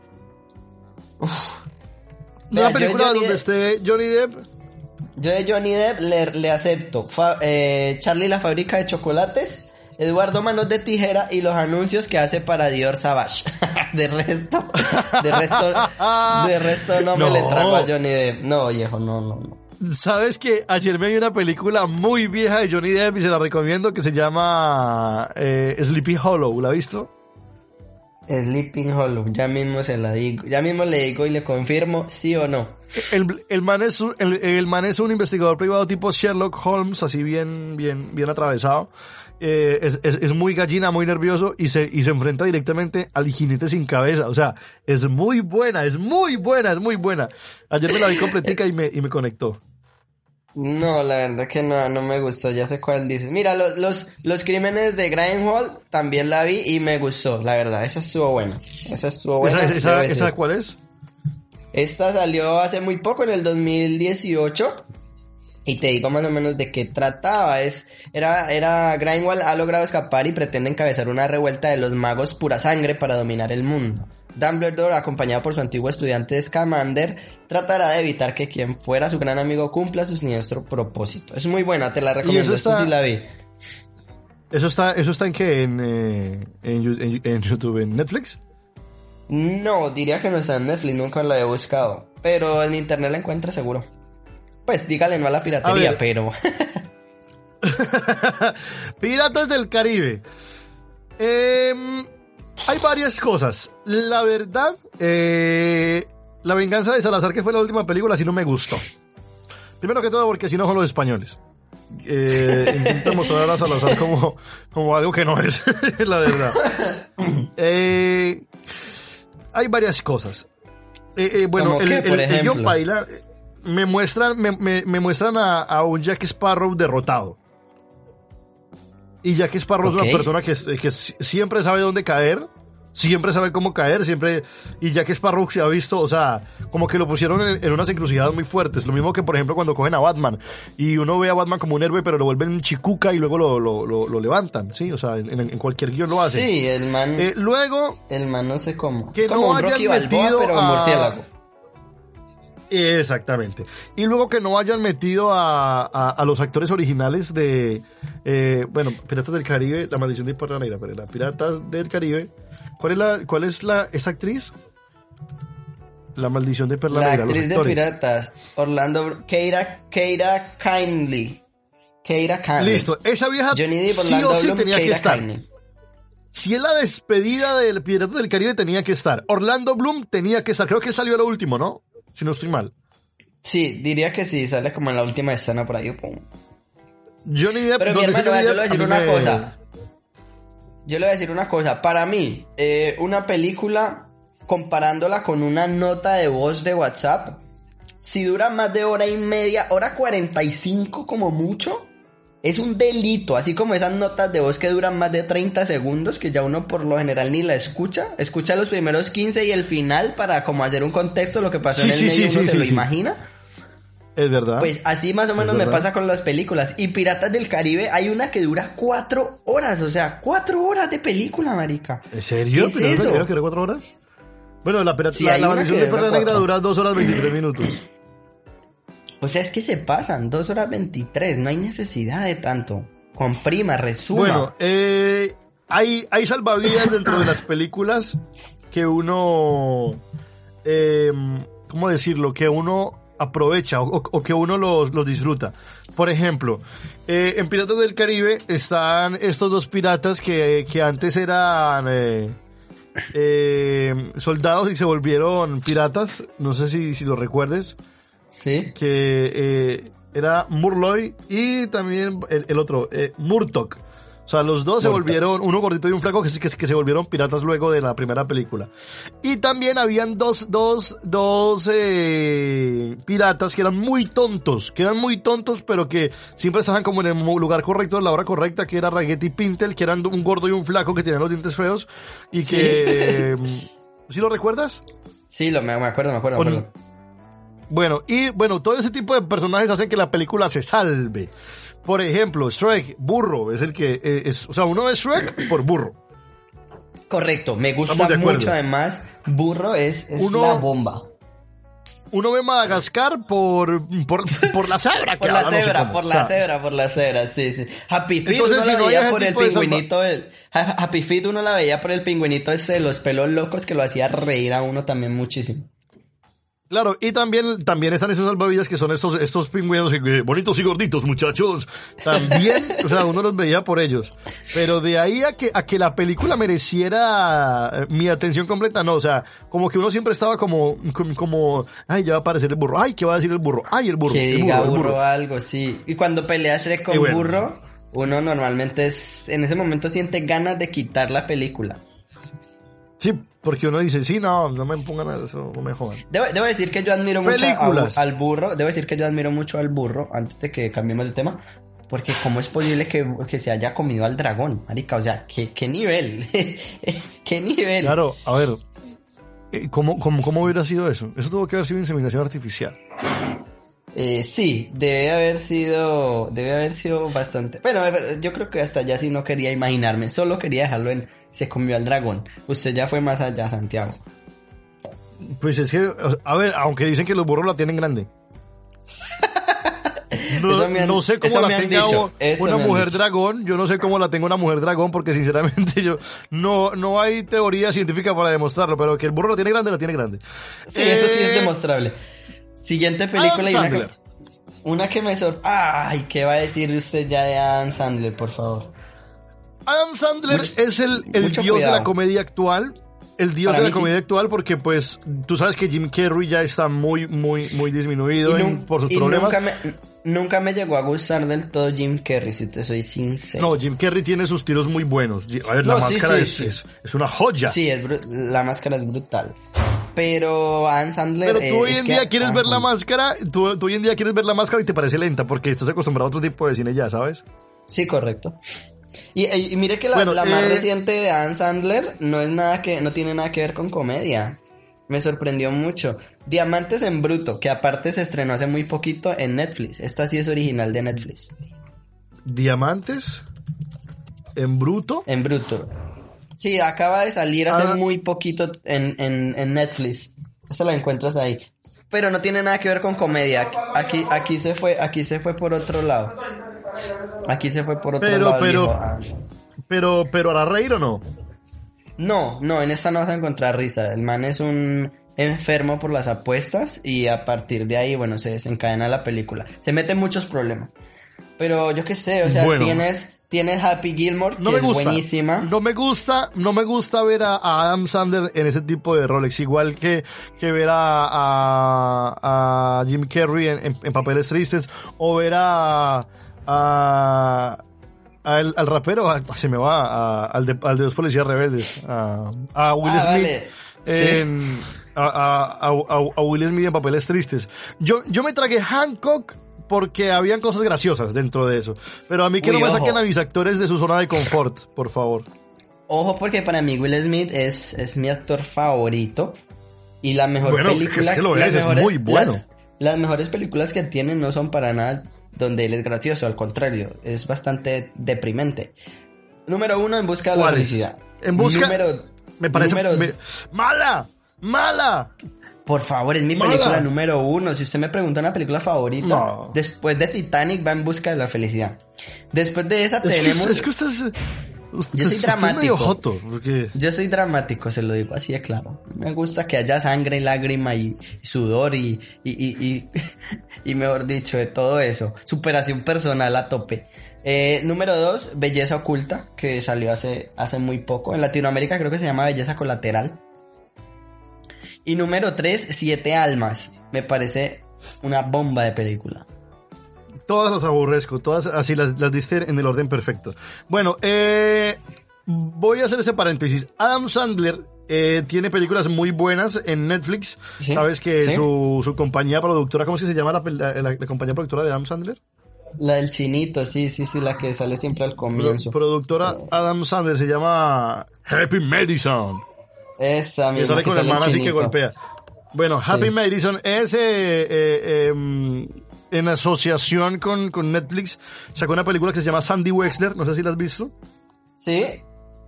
La película donde esté Johnny Depp. Yo de Johnny Depp le, acepto. Eh, Charlie la fábrica de chocolates. Eduardo Manos de Tijera y los anuncios que hace para Dior Savage. de resto, de resto, de resto no, me le trago a Johnny Depp. No, viejo, no, no, no. Sabes que ayer me vi una película muy vieja de Johnny Depp y se la recomiendo que se llama eh, Sleepy Hollow. ¿La has visto? Sleeping Hollow, ya mismo se la digo, ya mismo le digo y le confirmo sí o no. El, el, man, es un, el, man es un investigador privado tipo Sherlock Holmes, así bien, bien, bien atravesado. Eh, es, es, es, muy gallina, muy nervioso y se, y se enfrenta directamente al jinete sin cabeza. O sea, es muy buena, es muy buena, es muy buena. Ayer me la vi completica y me, y me conectó. No, la verdad que no, no me gustó, ya sé cuál dices. Mira, los, los, los crímenes de Hall también la vi y me gustó, la verdad, esa estuvo buena. Esa estuvo buena. ¿Esa, esa, cuál es? Esta salió hace muy poco, en el 2018. Y te digo más o menos de qué trataba. Es, era, era, Grindwall ha logrado escapar y pretende encabezar una revuelta de los magos pura sangre para dominar el mundo. Dumbledore, acompañado por su antiguo estudiante Scamander, tratará de evitar que quien fuera su gran amigo cumpla su siniestro propósito. Es muy buena, te la recomiendo, eso sí la vi. ¿Eso está, eso está en qué? ¿En, eh, en, YouTube? ¿En Netflix? No, diría que no está en Netflix, nunca la he buscado. Pero en internet la encuentra seguro. Pues dígale no a la piratería, pero. Piratas del Caribe. Em, hay varias cosas. La verdad, eh, La venganza de Salazar, que fue la última película, sí no me gustó. Primero que todo, porque si no son los españoles. Eh, intenta mostrar a Salazar como, como algo que no es, la verdad. Eh, hay varias cosas. Eh, bueno, el, el, el me muestran, me, me, muestran a, a, un Jack Sparrow derrotado. Y Jack Sparrow es una persona que, que siempre sabe dónde caer siempre sabe cómo caer, siempre. Y Jack Sparrow se ha visto, o sea, como que lo pusieron en, unas encrucijadas muy fuertes. Lo mismo que, por ejemplo, cuando cogen a Batman y uno ve a Batman como un héroe, pero lo vuelven chicuca y luego lo, lo, lo, levantan, ¿sí? O sea, en, cualquier guion lo hacen. Sí, el man. Eh, luego. El man no sé cómo. Que como no un Rocky Balboa, pero a... murciélago. Exactamente. Y luego que no hayan metido a, a, los actores originales de, eh, bueno, Piratas del Caribe, La Maldición de Perla Negra, pero la Piratas del Caribe, ¿Cuál es la, cuál es la, esa actriz? La maldición de Perla La Negra, actriz de piratas, Orlando, Keira, Keira Kindly. Keira Kindly. Listo, esa vieja sí o sí tenía que estar. Si es la despedida del Pirata del Caribe tenía que estar. Orlando Bloom tenía que estar. Creo que salió lo último, ¿no? Si no estoy mal. Sí, diría que sí, sale como en la última escena por ahí. Pum. Johnny Depp, Pero mi hermano, yo le voy a decir una cosa. Yo le voy a decir una cosa. Para mí, eh, una película, comparándola con una nota de voz de WhatsApp, si dura más de hora y media, hora 45 como mucho, es un delito. Así como esas notas de voz que duran más de 30 segundos, que ya uno por lo general ni la escucha. Escucha los primeros 15 y el final para como hacer un contexto de lo que pasó en el medio, uno se lo imagina. Es verdad. Pues así más o menos me pasa con las películas. Y Piratas del Caribe hay una que dura cuatro horas, o sea, cuatro horas de película, marica. ¿En serio? ¿Qué es eso? que era cuatro horas? Bueno, la, sí, la, la de Perla Negra dura dos horas veintitrés minutos. O sea, es que se pasan, dos horas veintitrés, no hay necesidad de tanto. Comprima, resuma. Bueno, eh, hay, hay salvavidas dentro de las películas que uno... Eh, ¿Cómo decirlo? Que uno aprovecha o, que uno los, los, disfruta. Por ejemplo, eh, en Piratas del Caribe están estos dos piratas que, que antes eran eh, soldados y se volvieron piratas. No sé si, si lo recuerdes. Sí. Que era Murloy y también el, el otro, Murtok. O sea, los dos se volvieron, uno gordito y un flaco, que, que, que, se volvieron piratas luego de la primera película. Y también habían dos, dos, dos eh, piratas que eran muy tontos, que eran muy tontos, pero que siempre estaban como en el lugar correcto, en la hora correcta, que era Raggett y Pintel, que eran un gordo y un flaco que tenían los dientes feos y que... ¿Sí, lo recuerdas? Sí, lo, me, acuerdo, me acuerdo, me acuerdo. Bueno, y bueno, todo ese tipo de personajes hacen que la película se salve. Por ejemplo, Shrek, burro, es el que eh, es, o sea, uno es Shrek por burro. Correcto, me gusta mucho además, burro es, una bomba. Uno ve Madagascar por, por, por la cebra. por la cebra, por la cebra, por la cebra, sí, sí. Happy Feet uno la veía por el pingüinito. Happy Feet uno la veía por el pingüinito ese de los pelos locos que lo hacía reír a uno también muchísimo. Claro, y también, también están esos salvavidas que son estos, estos pingüinos bonitos y gorditos, muchachos. También, o sea, uno los veía por ellos. Pero de ahí a que, a que la película mereciera eh, mi atención completa, no, o sea, como que uno siempre estaba como, como, ay, ya va a aparecer el burro, ay, ¿qué va a decir el burro? Ay, el burro. Que el diga burro, burro, algo, sí. Y cuando pelea Shrek con burro, uno normalmente es, en ese momento siente ganas de quitar la película. Sí, porque uno dice, sí, no, no me pongan eso, no me jodan. Debo, decir que yo admiro mucho al burro, debo decir que yo admiro mucho al burro, antes de que cambiemos de tema, porque cómo es posible que, que se haya comido al dragón, marica, o sea, ¿qué, qué nivel? ¿Qué nivel? Claro, a ver, eh, ¿cómo, cómo, ¿cómo hubiera sido eso? Eso tuvo que haber sido inseminación artificial. Eh, sí, debe haber sido, debe haber sido bastante. Bueno, yo creo que hasta ya sí no quería imaginarme, solo quería dejarlo en se comió al dragón. Usted ya fue más allá, Santiago. Pues es que, a ver, aunque dicen que los burros la tienen grande. no, sé cómo la tenga una mujer dragón, yo no sé cómo la tengo una mujer dragón, porque sinceramente yo no, no hay teoría científica para demostrarlo, pero que el burro lo tiene grande, lo tiene grande. Sí, eso sí es eh, demostrable. Siguiente película y una que, una que me sor... Ay, ¿qué va a decir usted ya de Adam Sandler, por favor? Adam Sandler es el, el dios de la comedia actual el dios de la comedia actual porque pues tú sabes que Jim Carrey ya está muy muy muy disminuido por sus problemas. Nunca me, nunca me llegó a gustar del todo Jim Carrey, si te soy sincero. No, Jim Carrey tiene sus tiros muy buenos. A ver, la máscara es, Es, una joya. Sí, es la máscara es brutal. Pero Adam Sandler. Pero tú hoy en día quieres ver la máscara, tú, hoy en día quieres ver la máscara y te parece lenta porque estás acostumbrado a otro tipo de cine ya, ¿sabes? Sí, correcto. Y, mire que la, más eh, reciente de Adam Sandler no es nada que, no tiene nada que ver con comedia. Me sorprendió mucho. Diamantes en Bruto, que aparte se estrenó hace muy poquito en Netflix. Esta sí es original de Netflix. ¿Diamantes? ¿En Bruto? En Bruto. Sí, acaba de salir hace ah. muy poquito en, en, Netflix. Esta la encuentras ahí. Pero no tiene nada que ver con comedia. Aquí, aquí se fue, aquí se fue por otro lado. Aquí se fue por otro pero, lado. Pero, ah, pero, pero, ¿hará reír o no? No, no, en esta no vas a encontrar risa. El man es un enfermo por las apuestas y a partir de ahí, bueno, se desencadena la película. Se mete muchos problemas. Pero yo qué sé, o sea, tienes tienes Happy Gilmore, que no me gusta, es buenísima. No me gusta, no me gusta ver a, Adam Sandler en ese tipo de roles, igual que, que ver a, a, Jim Carrey en, papeles tristes, o ver a, a al, rapero, se me va, al, de, al de los policías rebeldes, a, Will ah, Smith. a, a, Will Smith en papeles tristes. Yo, yo me tragué Hancock porque habían cosas graciosas dentro de eso. Pero a mí que no me saquen a mis actores de su zona de confort, por favor. Ojo porque para mí Will Smith es, es mi actor favorito. Y la mejor película... Es que lo es, es muy bueno. Las, mejores películas que tiene no son para nada donde él es gracioso, al contrario, es bastante deprimente. Número uno, En Busca de la Felicidad. En Busca... Número, me parece... ¡Mala! ¡Mala! Por favor, es mi película número uno. Si usted me pregunta una película favorita, después de Titanic va en busca de la felicidad. Después de esa tenemos. es que usted es, yo soy dramático. Yo soy dramático, se lo digo así de claro. Me gusta que haya sangre, lágrima y, sudor y, y, y, y, mejor dicho, de todo eso. Superación personal a tope. Eh, número dos, Belleza Oculta, que salió hace, hace muy poco. En Latinoamérica creo que se llama Belleza Colateral. Y número 3, Siete Almas. Me parece una bomba de película. Todas las aborrezco, todas así las, las diste en el orden perfecto. Bueno, eh, voy a hacer ese paréntesis. Adam Sandler eh, tiene películas muy buenas en Netflix. ¿Sabes que su, su, compañía productora, ¿cómo se llama la, la, compañía productora de Adam Sandler? La del chinito, sí, sí, sí, la que sale siempre al comienzo. productora Adam Sandler se llama Happy Madison. Esa misma. Que sale con el hermano así que golpea. Bueno, Happy Madison es eh, eh, em, en asociación con, con, Netflix, sacó una película que se llama Sandy Wexler, no sé si la has visto. Sí,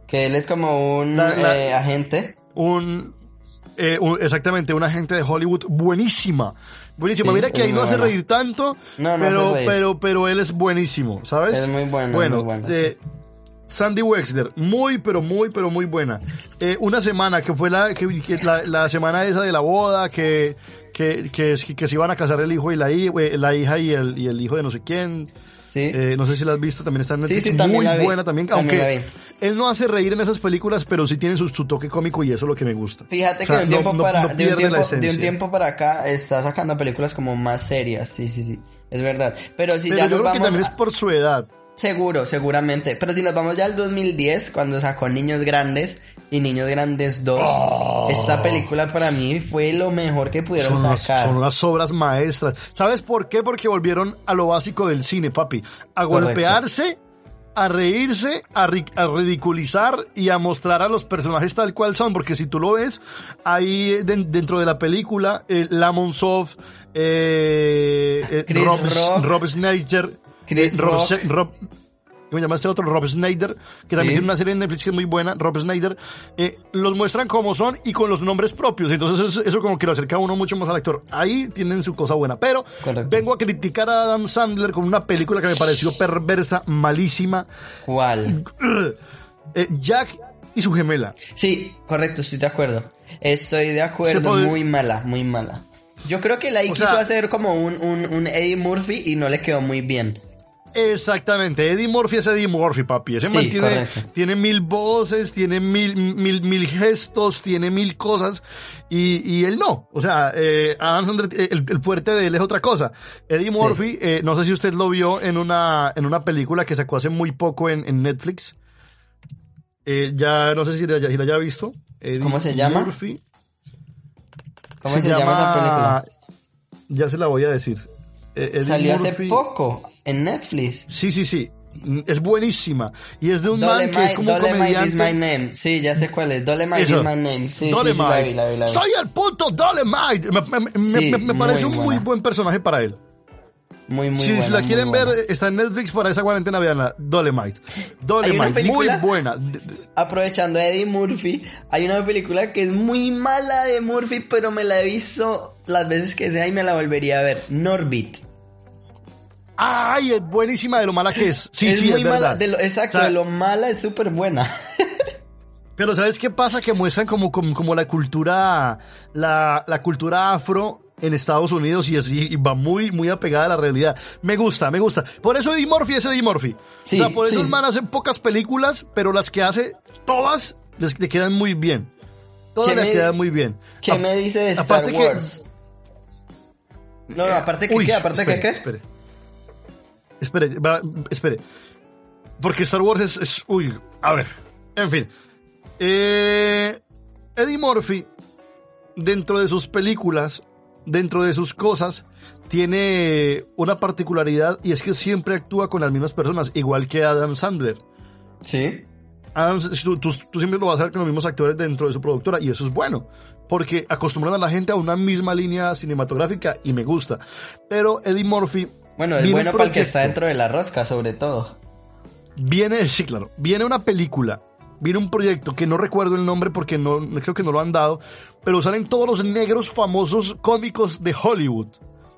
que él es como un eh, agente. Un, exactamente, un agente de Hollywood buenísima. Buenísima. Mira que ahí no hace reír tanto, no, no pero, pero, pero él es buenísimo, ¿sabes? Es muy bueno. Bueno, muy bueno, Sandy Wexler, muy, pero muy, pero muy buena. Eh, una semana que fue la, que, la, semana esa de la boda, que, que, que, se iban a casar el hijo y la, eh, la hija y el, y el hijo de no sé quién. Sí. Eh, no sé si la has visto, también está en Netflix. Sí, muy buena también, aunque él no hace reír en esas películas, pero sí tiene su, toque cómico y eso es lo que me gusta. Fíjate que de un, tiempo para, de, un tiempo, de un tiempo para acá está sacando películas como más serias, sí, sí, sí, es verdad. Pero si ya yo creo que también es por su edad. Seguro, seguramente. Pero si nos vamos ya al 2010, cuando sacó Niños Grandes y Niños Grandes 2, esta película para mí fue lo mejor que pudieron sacar. son unas obras maestras. ¿Sabes por qué? Porque volvieron a lo básico del cine, papi. A golpearse, a reírse, a, ridiculizar y a mostrar a los personajes tal cual son. Porque si tú lo ves, ahí dentro de la película, eh, Lamon Soft, eh, eh Rob, Rob Schneider, Chris Rob, que me llama este otro, Rob Snyder, que también tiene una serie en Netflix que es muy buena, Rob Snyder, eh, los muestran como son y con los nombres propios. Entonces eso, como que lo acerca a uno mucho más al actor. Ahí tienen su cosa buena. Pero vengo a criticar a Adam Sandler con una película que me pareció perversa, malísima. ¿Cuál? Eh, Jack y su gemela. Sí, correcto, estoy de acuerdo. Estoy de acuerdo, muy mala, muy mala. Yo creo que la quiso hacer como un, un, un Eddie Murphy y no le quedó muy bien. Exactamente, Eddie Murphy es Eddie Murphy, papi. Ese man tiene, mil voces, tiene mil, mil, mil gestos, tiene mil cosas y, y él no. O sea, eh, Adam Sandler, eh, el, fuerte de él es otra cosa. Eddie Murphy, eh, no sé si usted lo vio en una, en una película que sacó hace muy poco en, en Netflix. Eh, ya no sé si la, si la haya visto. ¿Cómo se llama? Murphy. ¿Cómo se, llama, esa película? Ya se la voy a decir. Salió hace poco en Netflix. Sí, sí, sí. Es buenísima. Y es de un man que es como un comediante. is my name. Sí, ya sé cuál es. Dolemite is my name. Sí, sí, sí, la vi, la vi, la vi. Soy el puto Dolemite. Me, me, parece un muy buen personaje para él. Muy, muy buena, si la quieren ver, está en Netflix para esa cuarentena, veanla. Dolemite. Dolemite, muy buena. Aprovechando a Eddie Murphy, hay una película que es muy mala de Murphy, pero me la he visto las veces que sea y me la volvería a ver. Norbit. ¡Ay! Es buenísima de lo mala que es. Sí, es sí, muy es mala. De lo, exacto, de lo mala es súper buena. pero ¿sabes qué pasa? Que muestran como, como, la cultura, la, la, cultura afro en Estados Unidos y así, y va muy, muy apegada a la realidad. Me gusta, me gusta. Por eso Eddie Murphy es Eddie Murphy. Sí, o sea, por eso el man hace pocas películas, pero las que hace, todas, les, le quedan muy bien. Todas le quedan muy bien. ¿Qué me dice de Star Wars? no, no, aparte que qué, aparte que qué. Espere. Espere, espere. Porque Star Wars es, Uy, a ver. En fin. Eh, Eddie Murphy, dentro de sus películas, dentro de sus cosas, tiene una particularidad y es que siempre actúa con las mismas personas, igual que Adam Sandler. Sí. Adam, tú, tú, siempre lo vas a ver con los mismos actores dentro de su productora y eso es bueno, porque acostumbran a la gente a una misma línea cinematográfica y me gusta. Pero Eddie Murphy bueno, es bueno para el que está dentro de la rosca, sobre todo. Viene, sí, claro. Viene una película. Viene un proyecto que no recuerdo el nombre porque no creo que no lo han dado, pero salen todos los negros famosos cómicos de Hollywood.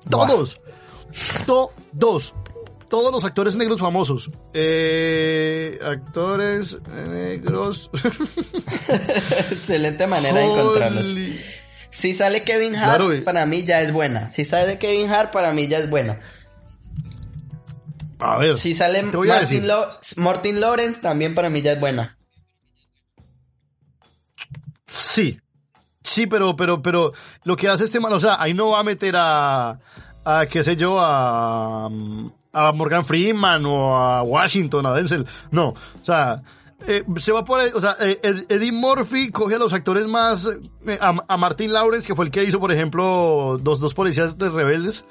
Todos. Todos. Todos los actores negros famosos. Eh, actores negros. Excelente manera de encontrarlos. Si sale Kevin Hart, para mí ya es buena. Si sale Kevin Hart, para mí ya es buena. A ver. Si sale Martin, Lawrence, también para mí ya es buena. Sí. Sí, pero, pero, pero lo que hace este man, o sea, ahí no va a meter a, a qué sé yo, a, a Morgan Freeman o a Washington, a Denzel. No, o sea, eh, se va por, o sea, eh, Eddie Murphy coge a los actores más, eh, a, Martin Lawrence, que fue el que hizo, por ejemplo, dos, dos policías de rebeldes,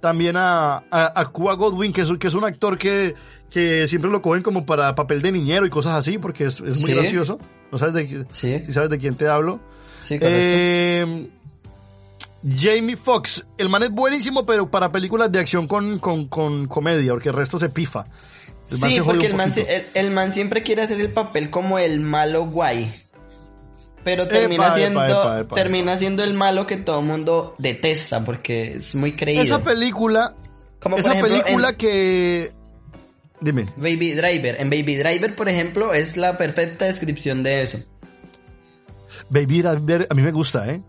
también a, a, Cuba Godwin, que es, que es un actor que, que siempre lo cogen como para papel de niñero y cosas así, porque es, muy gracioso. ¿No sabes de, si sabes de quién te hablo? Sí, correcto. Jamie Foxx, el man es buenísimo, pero para películas de acción con, con, con comedia, porque el resto se pifa sí, porque el man, el, man, siempre quiere hacer el papel como el malo guay. Pero termina siendo termina siendo el malo que todo el mundo detesta porque es muy creído. Esa película, como esa película que dime. Baby Driver, en Baby Driver, por ejemplo, es la perfecta descripción de eso. Baby Driver a mí me gusta, ¿eh?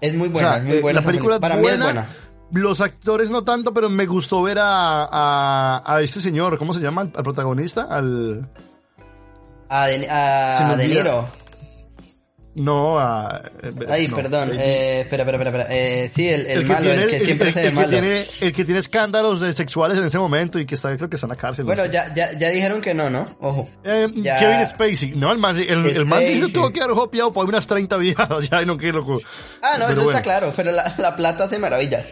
Es muy buena, es muy eh, buena. La película para mí es buena. Los actores no tanto, pero me gustó ver a, a, este señor, ¿cómo se llama? Al protagonista, al... A De, a de Niro. No, a... Eh, Ay, perdón, eh, espera, espera, espera, eh, sí, el, el, malo, el que siempre se ve malo. Que tiene, el que tiene escándalos sexuales en ese momento y que está, creo que está en la cárcel. Bueno, ya, ya, ya dijeron que no, ¿no? Ojo. Eh, Kevin Spacey. No, el man, el, el man sí se tuvo que haber hopiado por unas 30 viejas, ya, no, qué loco. Ah, no, eso está claro, pero la, la plata hace maravillas.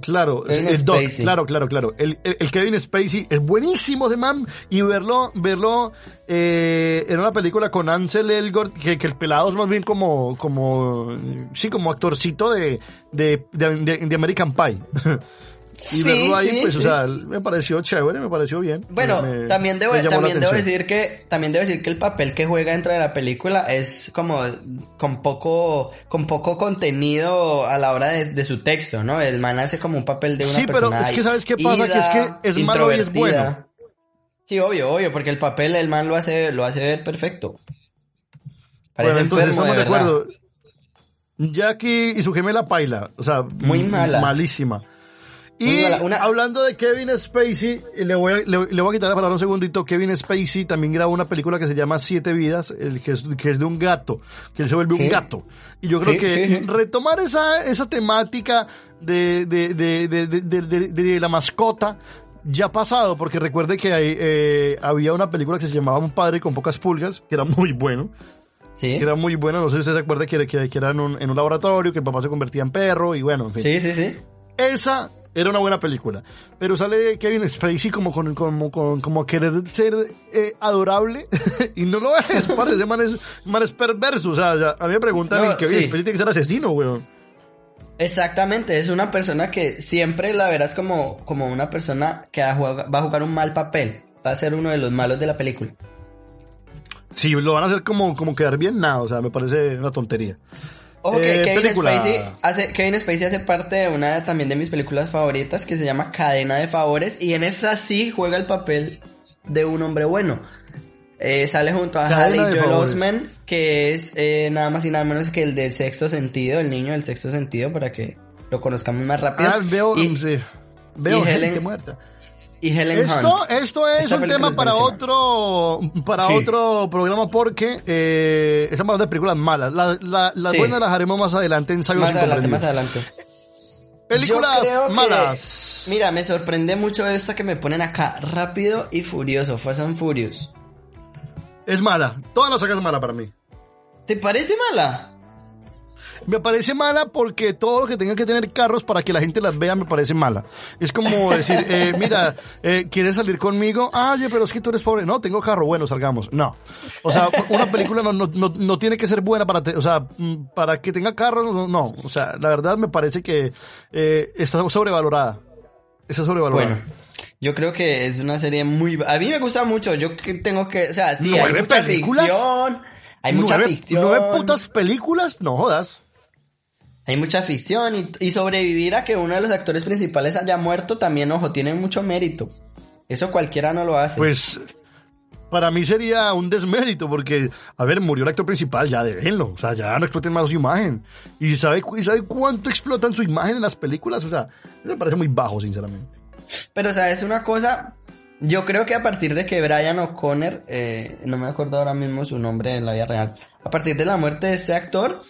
Claro, el Doc, claro, claro, claro. El, el, Kevin Spacey es buenísimo ese man y verlo, verlo eh, en una película con Ansel Elgort, que, que, el pelado es más bien como, como, sí, como actorcito de, de, de, de American Pie. y verlo ahí, pues, o sea, me pareció chévere, me pareció bien. Bueno, también debo, también debo decir que, también debo decir que el papel que juega dentro de la película es como con poco, con poco contenido a la hora de, su texto, ¿no? El man hace como un papel de una Sí, pero es que sabes qué pasa, que es que es malo y es bueno. Sí, obvio, obvio, porque el papel el man lo hace, lo hace ver perfecto. Parece bueno, entonces estamos de, acuerdo. Jackie y su gemela Paila, o sea, muy mala. Malísima. Y hablando de Kevin Spacey, le voy, a, le, voy a quitar la palabra un segundito. Kevin Spacey también grabó una película que se llama Siete Vidas, el que, es, que es de un gato, que él se vuelve un gato. Y yo creo que retomar esa, esa temática de, de, de, de, la mascota ya ha pasado, porque recuerde que hay, eh, había una película que se llamaba Un padre con pocas pulgas, que era muy bueno. Sí. Que era muy bueno, no sé si usted se acuerda que, que, que era en un, en un, laboratorio, que el papá se convertía en perro y bueno, en fin. Sí, sí, sí. Esa era una buena película. Pero sale Kevin Spacey como con, como, como querer ser eh, adorable y no lo es, parece, man es, man es perverso. O sea, a mí me preguntan, Kevin Spacey tiene que ser asesino, weón. Exactamente, es una persona que siempre la verás como, como una persona que va a, jugar, un mal papel. Va a ser uno de los malos de la película. Sí, lo van a hacer como, como quedar bien nada, o sea, me parece una tontería. Ojo que eh, Kevin, Spacey hace, Kevin Spacey hace parte de una también de mis películas favoritas que se llama Cadena de Favores y en esa sí juega el papel de un hombre bueno. Eh, sale junto a Halle Joel Osment, que es eh, nada más y nada menos que el del sexto sentido, el niño del sexto sentido, para que lo conozcamos más rápido. Ah, veo, y, veo gente muerta y Helen esto, Esto es un tema para otro para otro programa porque eh, estamos hablando de películas malas. las buenas las haremos más adelante en Más adelante, más adelante. Películas malas. mira, me sorprende mucho esta que me ponen acá. Rápido y Furioso, Fast and Furious. Es mala. Toda la saga es mala para mí. ¿Te parece mala? Me parece mala porque todo lo que tenga que tener carros para que la gente las vea me parece mala. Es como decir, eh, mira, eh, ¿quieres salir conmigo? Ah, oye, pero es que tú eres pobre. No, tengo carro, bueno, salgamos. No. O sea, una película no, no, no, tiene que ser buena para, o sea, mm, para que tenga carro, no, O sea, la verdad me parece que eh, está sobrevalorada. Está sobrevalorada. Bueno. Yo creo que es una serie muy... A mí me gusta mucho, yo tengo que... O sea, sí, hay mucha películas? ficción, hay mucha ficción. ¿Nueve putas películas? No jodas. Hay mucha ficción y, sobrevivir a que uno de los actores principales haya muerto también, ojo, tiene mucho mérito. Eso cualquiera no lo hace. Pues para mí sería un desmérito porque, a ver, murió el actor principal, ya déjenlo, o sea, ya no exploten más su imagen. ¿Y sabe, y sabe cuánto explotan su imagen en las películas? O sea, me parece muy bajo, sinceramente. Pero, ¿sabes una cosa? Yo creo que a partir de que Brian O'Connor, eh, no me acuerdo ahora mismo su nombre en la vida real, a partir de la muerte de ese actor,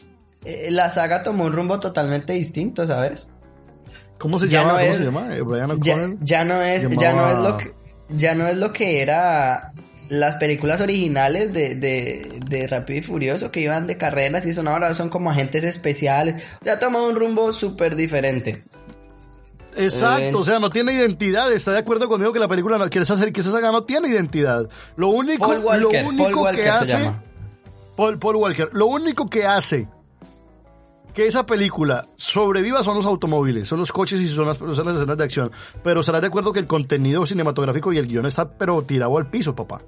eh, la saga tomó un rumbo totalmente distinto, ¿sabes? ¿Cómo se llama? ¿Cómo se llama? Eh, ya, no es, ya no es lo que, ya no es lo que era las películas originales de, de, de Rápido y Furioso que iban de carreras y son ahora son como agentes especiales. Ya ha tomado un rumbo súper diferente. Exacto, eh, o sea, no tiene identidad. Está de acuerdo conmigo que la película no quiere hacer que esa saga no tiene identidad. Lo único, lo único que hace Paul, Paul Walker, lo único que hace que esa película sobreviva son los automóviles, son los coches y son las, escenas de acción. Pero serás de acuerdo que el contenido cinematográfico y el guion está pero tirado al piso, papá.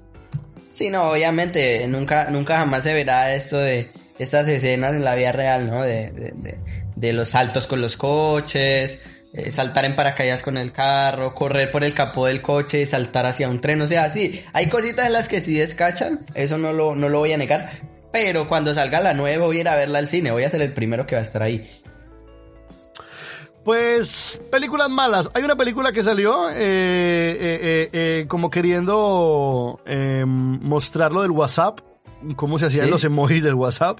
Sí, no, obviamente, nunca, nunca jamás se verá esto de estas escenas en la vida real, ¿no? De, de, los saltos con los coches, eh, saltar en paracaídas con el carro, correr por el capó del coche saltar hacia un tren. O sea, sí, hay cositas en las que sí descachan, eso no lo, no lo voy a negar, pero cuando salga la nueva voy a ir a verla al cine, voy a ser el primero que va a estar ahí. Pues películas malas. Hay una película que salió eh, eh, eh, como queriendo em, mostrarlo del WhatsApp, cómo se hacían los emojis del WhatsApp.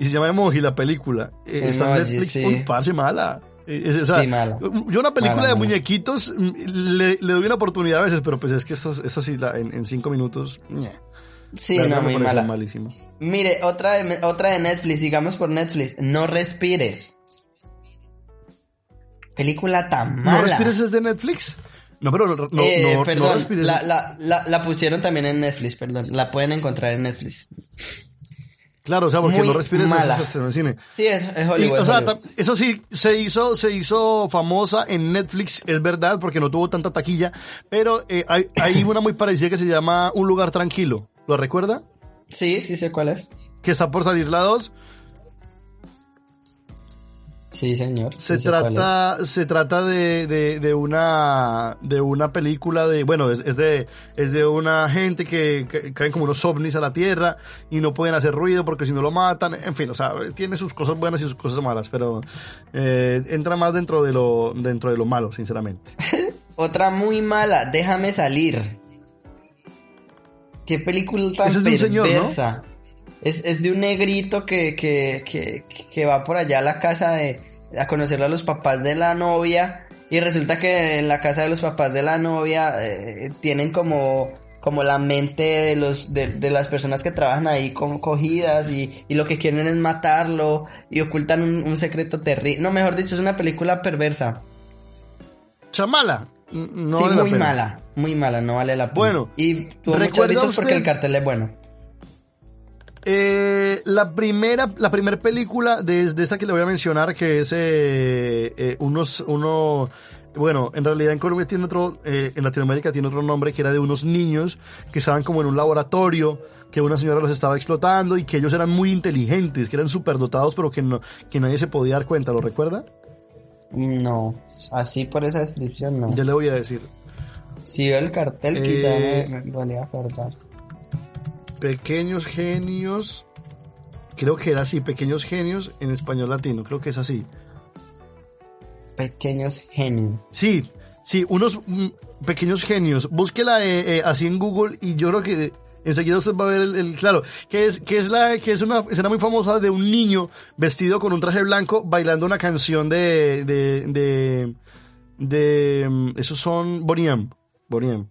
Y se llama Emoji la película. está en Netflix, sí. mala. sí, mala. Yo una película de muñequitos mm, le, doy una oportunidad a veces, pero pues es que eso, eso sí, en, en cinco minutos... Sí, no, muy mala. Malísimo. Mire, otra de, otra de Netflix, sigamos por Netflix. No respires. Película tan mala. ¿No respires es de Netflix? No, pero no, no, eh, perdón, La, la, la, pusieron también en Netflix, perdón. La pueden encontrar en Netflix. Claro, o sea, porque no respires mala. en el cine. Sí, es, es Hollywood. o sea, eso sí, se hizo, se hizo famosa en Netflix, es verdad, porque no tuvo tanta taquilla, pero eh, hay, hay una muy parecida que se llama Un lugar tranquilo. ¿Lo recuerda? Sí, sí sé cuál es. Que está por salir la 2 Sí, señor. Se trata, se trata de, de, una, de una película de, bueno, es, de, es de una gente que, caen como unos ovnis a la Tierra y no pueden hacer ruido porque si no lo matan. En fin, o sea, tiene sus cosas buenas y sus cosas malas, pero eh, entra más dentro de lo, dentro de lo malo, sinceramente. Otra muy mala, Déjame salir. Qué película tan es de un señor, ¿no? Es, es, de un negrito que, que, que, que va por allá a la casa de, a conocer a los papás de la novia y resulta que en la casa de los papás de la novia eh, tienen como como la mente de los de, las personas que trabajan ahí como cogidas y, y, lo que quieren es matarlo y ocultan un, secreto terrible no mejor dicho es una película perversa. Chamala no sí muy mala muy mala no vale la pena. Bueno y tuvo muchos visos porque el cartel es bueno. Eh, la primera, la primera película de, esta que le voy a mencionar, que es eh, eh, unos, uno, bueno, en realidad en Colombia tiene otro, eh, en Latinoamérica tiene otro nombre, que era de unos niños que estaban como en un laboratorio, que una señora los estaba explotando y que ellos eran muy inteligentes, que eran superdotados, pero que no, que nadie se podía dar cuenta, ¿lo recuerda? No, así por esa descripción no. Ya le voy a decir. Si veo el cartel, quizá me, me, podría acordar. Pequeños genios. Creo que era así, pequeños genios en español latino, creo que es así. Pequeños genios. Sí, sí, unos mm, pequeños genios. Búsquela eh, eh, así en Google y yo creo que enseguida usted va a ver el, claro, que es, que es la, que es una escena muy famosa de un niño vestido con un traje blanco bailando una canción de, de, de, de, mm, esos son Boniam, Boniam.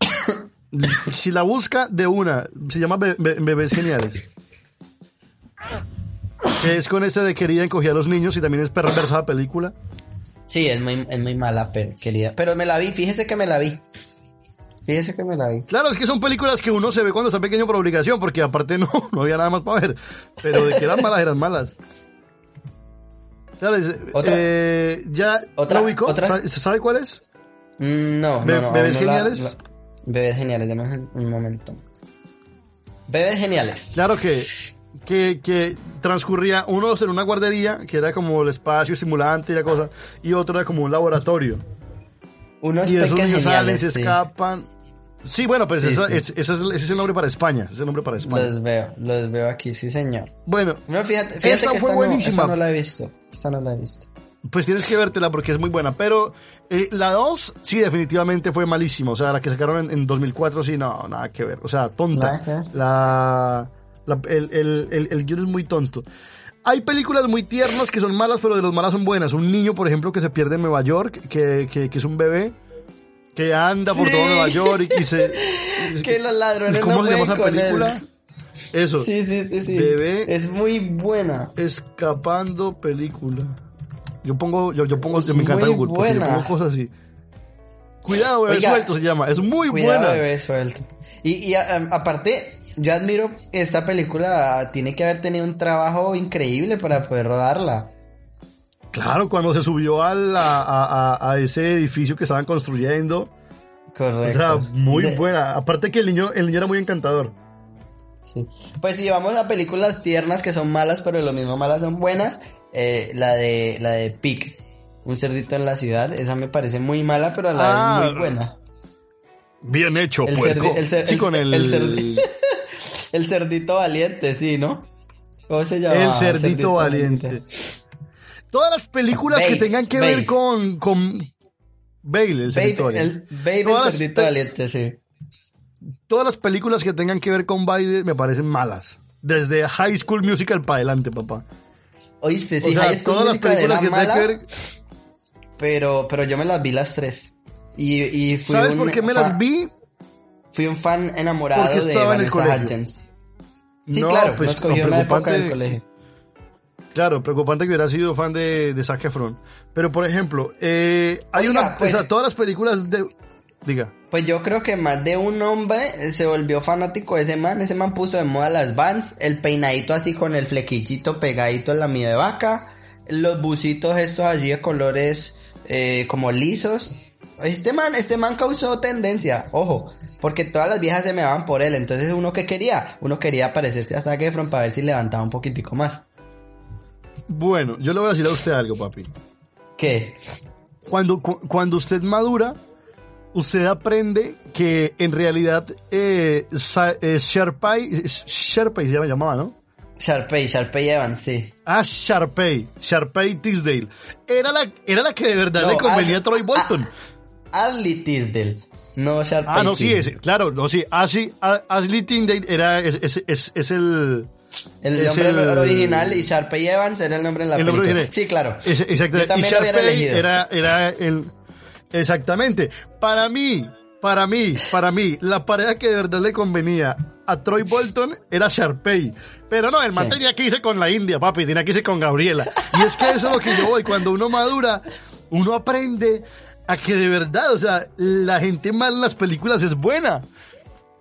si la busca de una, se llama Bebés Geniales. Que es con este de querida encogía a los niños y también es perversa la película. Sí, es muy, es muy mala, pero, querida. Pero me la vi, fíjese que me la vi. Fíjese que me la vi. Claro, es que son películas que uno se ve cuando está pequeño por obligación, porque aparte no, no había nada más para ver. Pero de que eran malas, eran malas. Claro, eh, ya ¿Otra, ¿Se sabe cuál es? Mm, no, no, no, Bebés Geniales. Bebés geniales, dame un momento. Bebés geniales. Claro que, que, que transcurría uno en una guardería, que era como el espacio estimulante y la cosa, y otro era como un laboratorio. Unos y esos niños salen, se escapan. Sí, bueno, pues ese, es, el nombre para España. Ese es el nombre para España. Los veo, los veo aquí, sí, señor. Bueno, no, fíjate, fíjate esta fue buenísima. esta no la he visto. Esta no la he visto. Pues tienes que vértela porque es muy buena. Pero eh, la 2 sí definitivamente fue malísima. O sea, la que sacaron en, 2004 sí, no, nada que ver. O sea, tonta. La, el, el, el, guion es muy tonto. Hay películas muy tiernas que son malas, pero de las malas son buenas. Un niño, por ejemplo, que se pierde en Nueva York, que, que, que es un bebé, que anda por todo Nueva York y, se... que los ladrones ¿Cómo se llama esa película? Eso. Sí, sí, sí, sí. Bebé. Es muy buena. Escapando película. Yo pongo, yo, yo pongo, yo me encanta Google porque yo pongo cosas así. Cuidado, bebé suelto se llama. Es muy cuidado, buena. bebé suelto. Y, y aparte, yo admiro esta película. Tiene que haber tenido un trabajo increíble para poder rodarla. Claro, cuando se subió a, a, a, ese edificio que estaban construyendo. Correcto. O sea, muy buena. Aparte que el niño, el niño era muy encantador. Sí. Pues si vamos a películas tiernas que son malas, pero lo mismo malas son buenas, eh, la de la de Pig, un cerdito en la ciudad, esa me parece muy mala, pero a la vez muy ah. buena. Bien hecho, el puerco. sí, con el... El, cerdito valiente, sí, ¿no? ¿Cómo se llama? El cerdito, valiente. Todas las películas que tengan que ver con, con Bale, el valiente. El, el cerdito valiente, sí. Todas las películas que tengan que ver con Bale me parecen malas. Desde High School Musical para adelante, papá. Oíste, sí, o sea, todas las películas que mala, que ver... Pero, pero yo me las vi las tres. Y, y fui ¿Sabes por qué me las vi? Fui un fan enamorado de Vanessa Hudgens. Sí, claro, pues, nos cogió la época del colegio. Claro, preocupante que hubiera sido fan de, de Zac Efron. Pero, por ejemplo, eh, hay una... o sea, pues- todas las películas de... Diga. Pues yo creo que más de un hombre se volvió fanático de ese man. Ese man puso de moda las vans, el peinadito así con el flequillito pegadito en la mía de vaca, los bucitos estos allí de colores eh, como lisos. Este man, este man causó tendencia, ojo, porque todas las viejas se me van por él. Entonces uno que quería, uno quería parecerse a Zac Efron para ver si levantaba un poquitico más. Bueno, yo le voy a decir a usted algo, papi. ¿Qué? Cuando, cuando usted madura, usted aprende que en realidad eh, eh Sharpay, Sharpay se llamaba, ¿no? Sharpay, Sharpay Evans, sí. Ah, Sharpay, Sharpay Tisdale. Era la, era la que de verdad le convenía a Troy Bolton. Ashley Tisdale. No, Sharpay. Ah, no, sí, es, claro, no, sí. Ashley, Ashley Tisdale era, es, es, es, es el, el nombre el, original y Sharpay Evans era el nombre en la el película. Nombre sí, claro. exactamente. y Sharpay era, era el... Exactamente. Para mí, para mí, para mí, la pareja que de verdad le convenía a Troy Bolton era Sharpay. Pero no, el man tenía que irse con la India, papi, tenía que irse con Gabriela. Y es que eso es lo que yo voy. Cuando uno madura, uno aprende a que de verdad, o sea, la gente mal en las películas es buena.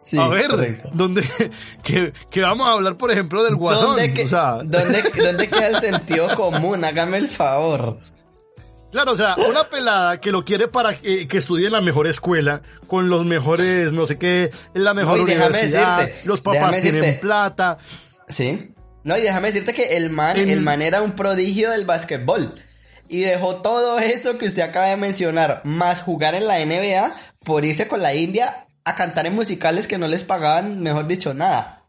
Sí, a ver, ¿dónde, que, que, vamos a hablar, por ejemplo, del guasón. ¿Dónde, o sea... ¿dónde, ¿Dónde queda el sentido común? Hágame el favor. Claro, o sea, una pelada que lo quiere para que, estudie en la mejor escuela, con los mejores, no sé qué, en la mejor universidad, los papás tienen plata. Sí. No, y déjame decirte que el man, el man era un prodigio del básquetbol. Y dejó todo eso que usted acaba de mencionar, más jugar en la NBA, por irse con la India a cantar en musicales que no les pagaban, mejor dicho, nada.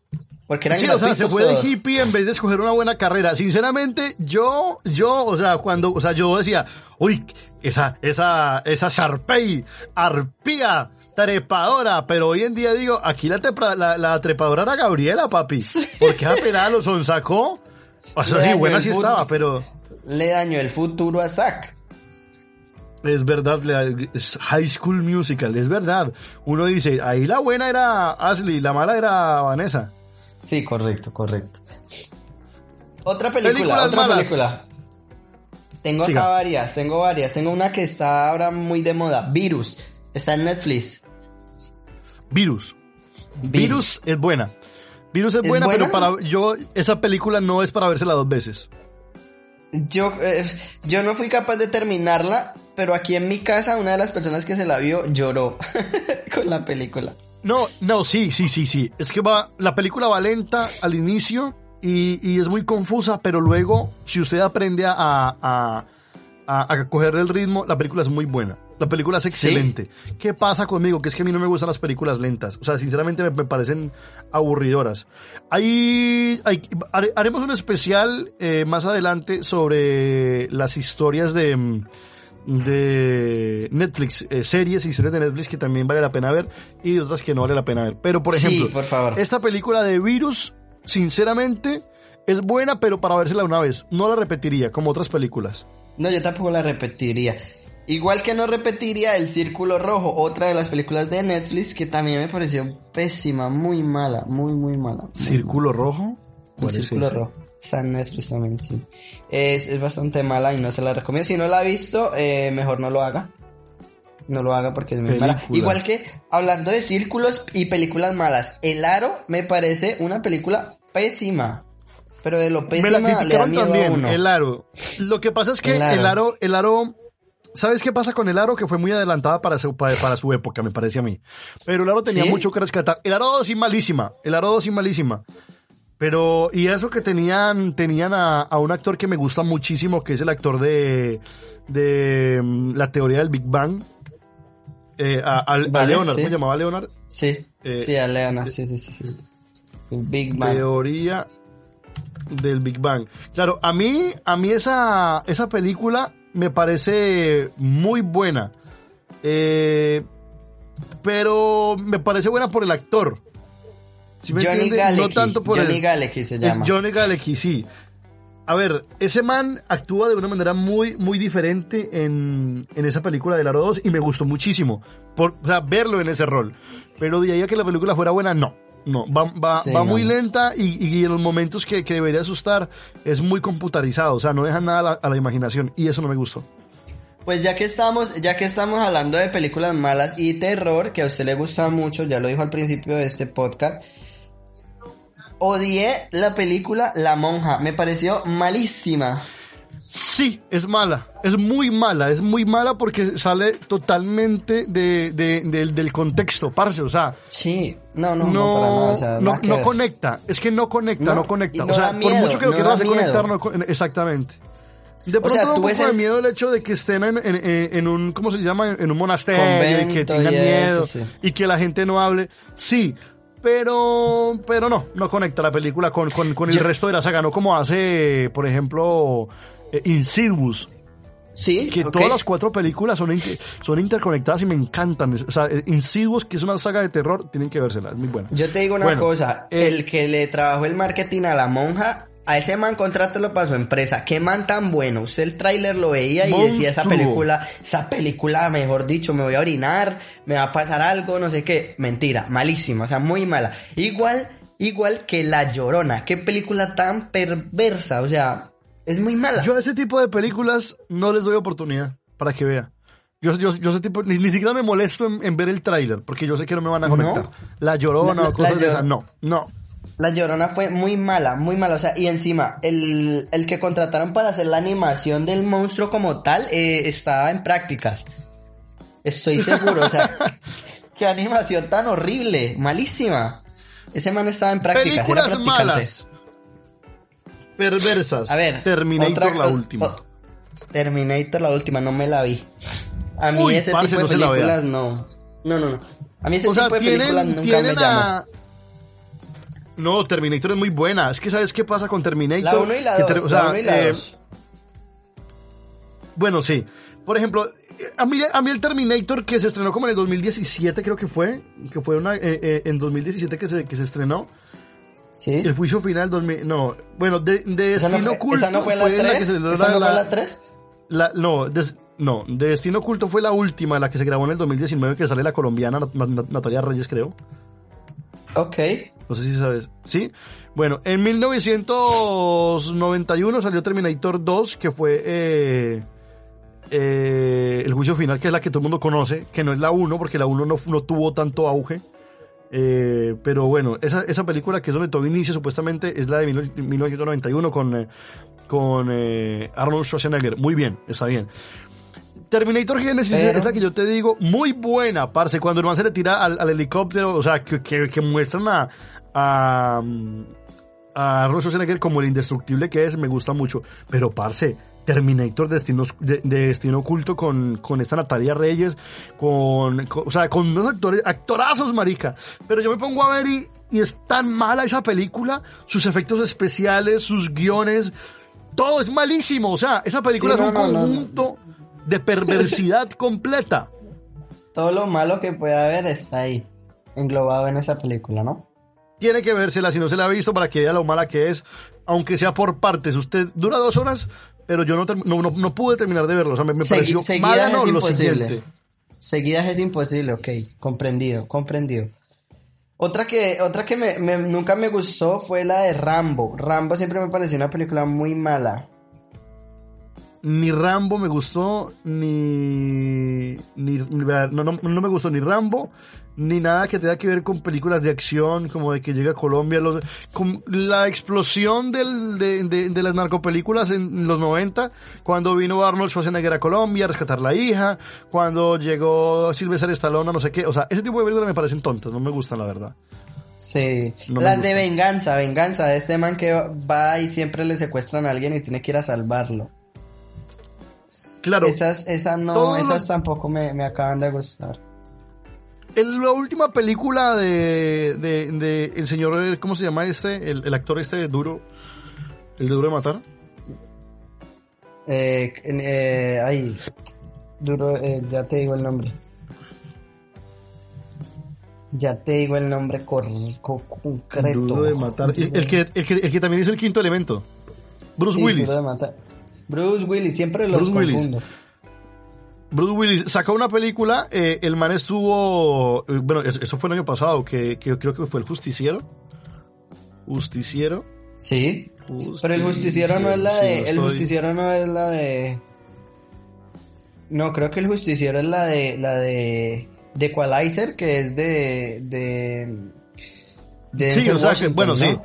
Porque eran sí, o sea, se fue de hippie en vez de escoger una buena carrera. Sinceramente, yo, yo, o sea, cuando, o sea, yo decía, uy, esa, esa, esa Sharpay, arpía, trepadora, pero hoy en día digo, aquí la, la, trepadora era Gabriela, papi. Porque pelada lo sonsacó. O sea, sí, buena sí estaba, pero... Le dañó el futuro a Zack. Es verdad, High School Musical, es verdad. Uno dice, ahí la buena era Ashley, la mala era Vanessa. Sí, correcto, correcto. Otra película, otra película. Tengo acá varias, tengo varias. Tengo una que está ahora muy de moda, Virus. Está en Netflix. Virus. Virus, es buena. Virus es, buena, pero para yo esa película no es para vérsela dos veces. Yo, eh, yo no fui capaz de terminarla, pero aquí en mi casa una de las personas que se la vio lloró con la película. No, no, sí, sí, sí, sí. Es que va, la película va lenta al inicio y, es muy confusa, pero luego, si usted aprende a, a, a, coger el ritmo, la película es muy buena. La película es excelente. ¿Qué pasa conmigo? Que es que a mí no me gustan las películas lentas. O sea, sinceramente me, parecen aburridoras. Ahí, haremos un especial eh, más adelante sobre las historias de mm, de Netflix, eh, series y historias de Netflix que también vale la pena ver y otras que no vale la pena ver. Pero por ejemplo, por favor. esta película de Virus, sinceramente, es buena, pero para vérsela una vez. No la repetiría, como otras películas. No, yo tampoco la repetiría. Igual que no repetiría El Círculo Rojo, otra de las películas de Netflix que también me pareció pésima, muy mala, muy, muy mala. ¿Círculo Rojo? El Círculo Rojo. Está en Netflix también, sí. Es, bastante mala y no se la recomiendo. Si no la ha visto, eh, mejor no lo haga. No lo haga porque es muy mala. Igual que hablando de círculos y películas malas, El Aro me parece una película pésima. Pero de lo pésima me la le da también, El Aro. Lo que pasa es que el Aro, el Aro, ¿sabes qué pasa con el Aro? Que fue muy adelantada para su, para, su época, me parece a mí. Pero el Aro tenía mucho que rescatar. El Aro 2 sí malísima. El Aro 2 sí malísima. Pero, y eso que tenían, tenían a, un actor que me gusta muchísimo, que es el actor de, de mm, la teoría del Big Bang. Eh, a, Leonard, ¿cómo se llamaba Leonard? Sí, eh, sí, a Leonard, sí, sí, sí. Big Bang. Teoría del Big Bang. Claro, a mí, a mí esa, esa película me parece muy buena. Eh, pero me parece buena por el actor. Johnny Galecki. tanto por Johnny Galecki se llama. Johnny Galecki, sí. A ver, ese man actúa de una manera muy, muy diferente en, en esa película de Aro 2 y me gustó muchísimo. Por, o sea, verlo en ese rol. Pero de ahí a que la película fuera buena, no. No, va, va, va muy lenta y, y, en los momentos que, que, debería asustar es muy computarizado. O sea, no deja nada a la, a la imaginación y eso no me gustó. Pues ya que estamos, ya que estamos hablando de películas malas y terror, que a usted le gusta mucho, ya lo dijo al principio de este podcast, odié la película La Monja, me pareció malísima. Sí, es mala, es muy mala, es muy mala porque sale totalmente de, del contexto, parce, o sea. Sí, no, no, no, para nada, o sea, no, no conecta, es que no conecta, no, conecta, o sea, por mucho que lo quieras conectar, no, exactamente. De pronto o sea, un poco de miedo el hecho de que estén en, en, en, un, ¿cómo se llama? En un monasterio y que tengan miedo y que la gente no hable. Sí, pero, pero no, no conecta la película con, con, con el resto de la saga, no como hace, por ejemplo, eh, Insidious. Sí, que todas las cuatro películas son, son interconectadas y me encantan. O sea, eh, Insidious, que es una saga de terror, tienen que vérsela, es muy buena. Yo te digo una cosa, eh, el que le trabajó el marketing a la monja a ese man contrátelo para su empresa. Qué man tan bueno. Usted el tráiler lo veía y decía esa película, esa película, mejor dicho, me voy a orinar, me va a pasar algo, no sé qué. Mentira, malísima, o sea, muy mala. Igual, igual que La Llorona. Qué película tan perversa, o sea, es muy mala. Yo a ese tipo de películas no les doy oportunidad para que vea. Yo, yo, yo ese tipo, ni, siquiera me molesto en, ver el tráiler, porque yo sé que no me van a conectar. La Llorona o cosas de esas, no, no. La Llorona fue muy mala, muy mala. O sea, y encima, el, el que contrataron para hacer la animación del monstruo como tal eh, estaba en prácticas. Estoy seguro, o sea, qué animación tan horrible, malísima. Ese man estaba en prácticas. Películas malas. Perversas. A ver, Terminator la última. Terminator la última, no me la vi. A mí ese tipo de películas no. No, no, no. A mí ese tipo de películas nunca me llama. No, Terminator es muy buena. Es que ¿sabes qué pasa con Terminator? La 1 y la 2. O sea, eh, bueno, sí. Por ejemplo, a mí, a mí el Terminator que se estrenó como en el 2017 creo que fue, que fue una, eh, eh, en 2017 que se, que se estrenó. ¿Sí? El juicio final 2000, no, bueno, de, de Destino no Oculto ¿Esa no fue la 3? ¿Esa no fue la 3? La, no, no, de Destino Oculto fue la última, la que se grabó en el 2019 que sale la colombiana Natalia Reyes, creo. Ok. No sé si sabes. ¿Sí? Bueno, en 1991 salió Terminator 2, que fue eh, eh, el juicio final, que es la que todo el mundo conoce, que no es la 1, porque la 1 no, no tuvo tanto auge. Eh, pero bueno, esa, esa película que es donde todo inicia supuestamente es la de 1991 con, con Arnold Schwarzenegger. Muy bien, está bien. Terminator Genesis es la que yo te digo, muy buena, parce. Cuando no se le tira al, helicóptero, o sea, que, que, muestran a, a, a Schwarzenegger como el indestructible que es, me gusta mucho. Pero, parce, Terminator Destino, de, Destino Oculto con, con esta Natalia Reyes, con, o sea, con unos actores, actorazos, marica. Pero yo me pongo a ver y, y es tan mala esa película, sus efectos especiales, sus guiones, todo es malísimo. O sea, esa película es un conjunto de perversidad completa. Todo lo malo que puede haber está ahí, englobado en esa película, ¿no? Tiene que vérsela si no se la ha visto para que vea lo mala que es, aunque sea por partes. Usted dura dos horas, pero yo no, no, no, pude terminar de verlo. O sea, me, pareció mala, no, lo siguiente. Seguidas es imposible, ok, comprendido, comprendido. Otra que, otra que me, nunca me gustó fue la de Rambo. Rambo siempre me pareció una película muy mala ni Rambo me gustó, ni, ni no, no, me gustó ni Rambo, ni nada que tenga que ver con películas de acción, como de que llega a Colombia, los, con la explosión del, de, de, las narcopelículas en los 90, cuando vino Arnold Schwarzenegger a Colombia a rescatar la hija, cuando llegó Sylvester Stallone, no sé qué, o sea, ese tipo de películas me parecen tontas, no me gustan la verdad. Sí, las de venganza, venganza, de este man que va y siempre le secuestran a alguien y tiene que ir a salvarlo. Claro. Esas, esas no, esas tampoco me, me, acaban de gustar. En la última película de, de, de, el señor, ¿cómo se llama este? El, el actor este duro, el de duro de matar. Eh, eh, ay, duro, eh, ya te digo el nombre. Ya te digo el nombre concreto. Duro de matar. El que, el, que, el que también hizo el quinto elemento. Bruce Willis. Duro de matar. Bruce Willis, siempre los Bruce confundo. Willis. Bruce Willis sacó una película, eh, el man estuvo, eh, bueno, eso fue el año pasado, que, creo que fue el Justiciero. Justiciero. Sí. Pero el Justiciero no es la de, el Justiciero no es la de... No, creo que el justiciero es la de la de de Equalizer, que es de de, sí, o sea, que, bueno, sí,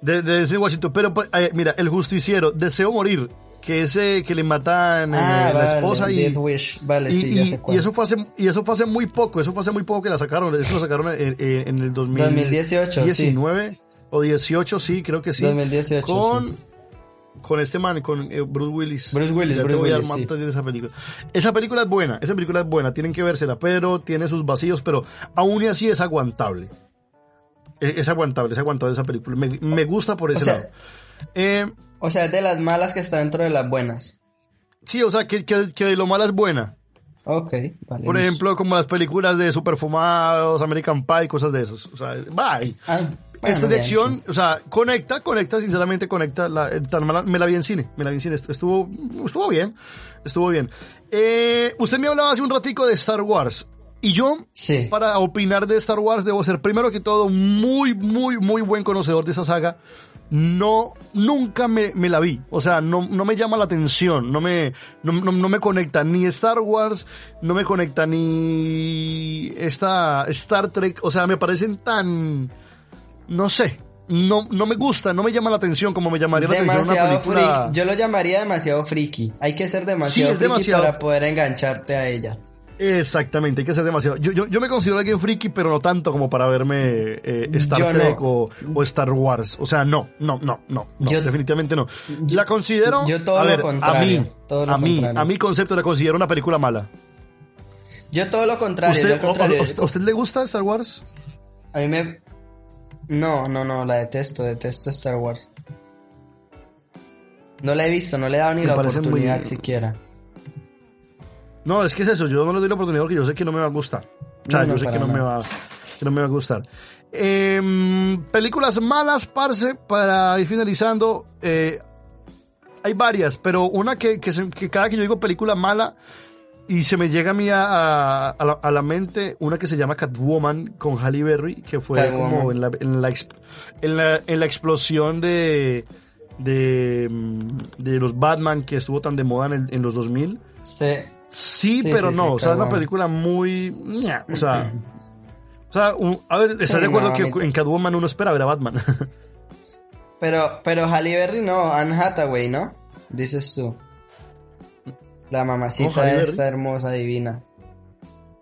de, de Washington, pero pues, eh, mira, el justiciero, Deseo Morir, que ese que le matan eh, ah, la esposa y, Vale, y, sí, ya sé y, eso fue hace y eso fue hace muy poco, eso fue hace muy poco que la sacaron, eso lo sacaron en, en el 2018, 19 o 18, sí, creo que sí. 2018, con con este man, con eh, Bruce Willis. Bruce Willis, ya Bruce te voy Willis, a sí. de esa película. Esa película es buena, esa película es buena, tienen que vérsela, pero tiene sus vacíos, pero aún y así es aguantable. Es, es aguantable, es aguantable esa película. Me, me gusta por ese o sea, lado. Eh, o sea, es de las malas que está dentro de las buenas. Sí, o sea, que, que, que de lo mala es buena. Ok, vale. Por ejemplo, como las películas de Superfumados, American Pie, cosas de esas. O sea, bye. Ah, Esta bueno, de bien, acción, o sea, conecta, conecta, sinceramente conecta. La, tan mala- me la vi en cine, me la vi en cine. Estuvo, estuvo bien, estuvo bien. Eh, usted me hablaba hace un ratico de Star Wars. Y yo, Sí. para opinar de Star Wars, debo ser primero que todo muy, muy, muy buen conocedor de esa saga. No, nunca me, me la vi. O sea, no, no me llama la atención. No me, no, no- me conecta ni Star Wars, no me conecta ni esta Star Trek. O sea, me parecen tan, no sé. No, no me gusta, no me llama la atención como me llamaría la atención una Demasiado película. friki. Yo lo llamaría demasiado friki. Hay que ser demasiado Sí, friki demasiado. para poder engancharte a ella. Exactamente, hay que ser demasiado. Yo, yo, yo me considero alguien friki, pero no tanto como para verme eh, Star Yo no. Trek o, o Star Wars. O sea, no, no, no, no, no, Yo- definitivamente no. la considero. yo todo a lo ver, contrario, A mí, todo lo a mí, contrario. a mi concepto la considero una película mala. Yo todo lo contrario. ¿Usted, al contrario. ¿A usted le gusta Star Wars? A mí me... No, no, no, la detesto, detesto Star Wars. No la he visto, no le he dado ni Me la oportunidad muy- siquiera. No, es que es eso, yo no le doy la oportunidad porque yo sé que no me va a gustar. O sea, No, no, yo sé que no, me va, que no me va a gustar. Em, películas malas, parce, para ir finalizando. eh, hay varias, pero una que, que, se- que cada que yo digo película mala y se me llega a mí a, a- a la, a la mente una que se llama Catwoman con Halle Berry, que fue Catwoman. como en la, en, la, en, la, en la explosión de, de, de los Batman que estuvo tan de moda en, el- en los 2000. Sí. Sí, Sí, pero sí, no, o sea, es una película muy... O sea, o sea un- a ver, ¿estás Sí, de acuerdo no, que a en Catwoman uno espera ver a Batman? Pero, pero Halle Berry no, Anne Hathaway, ¿no? Dices tú. La ¿No, mamacita Berry? esta hermosa, divina.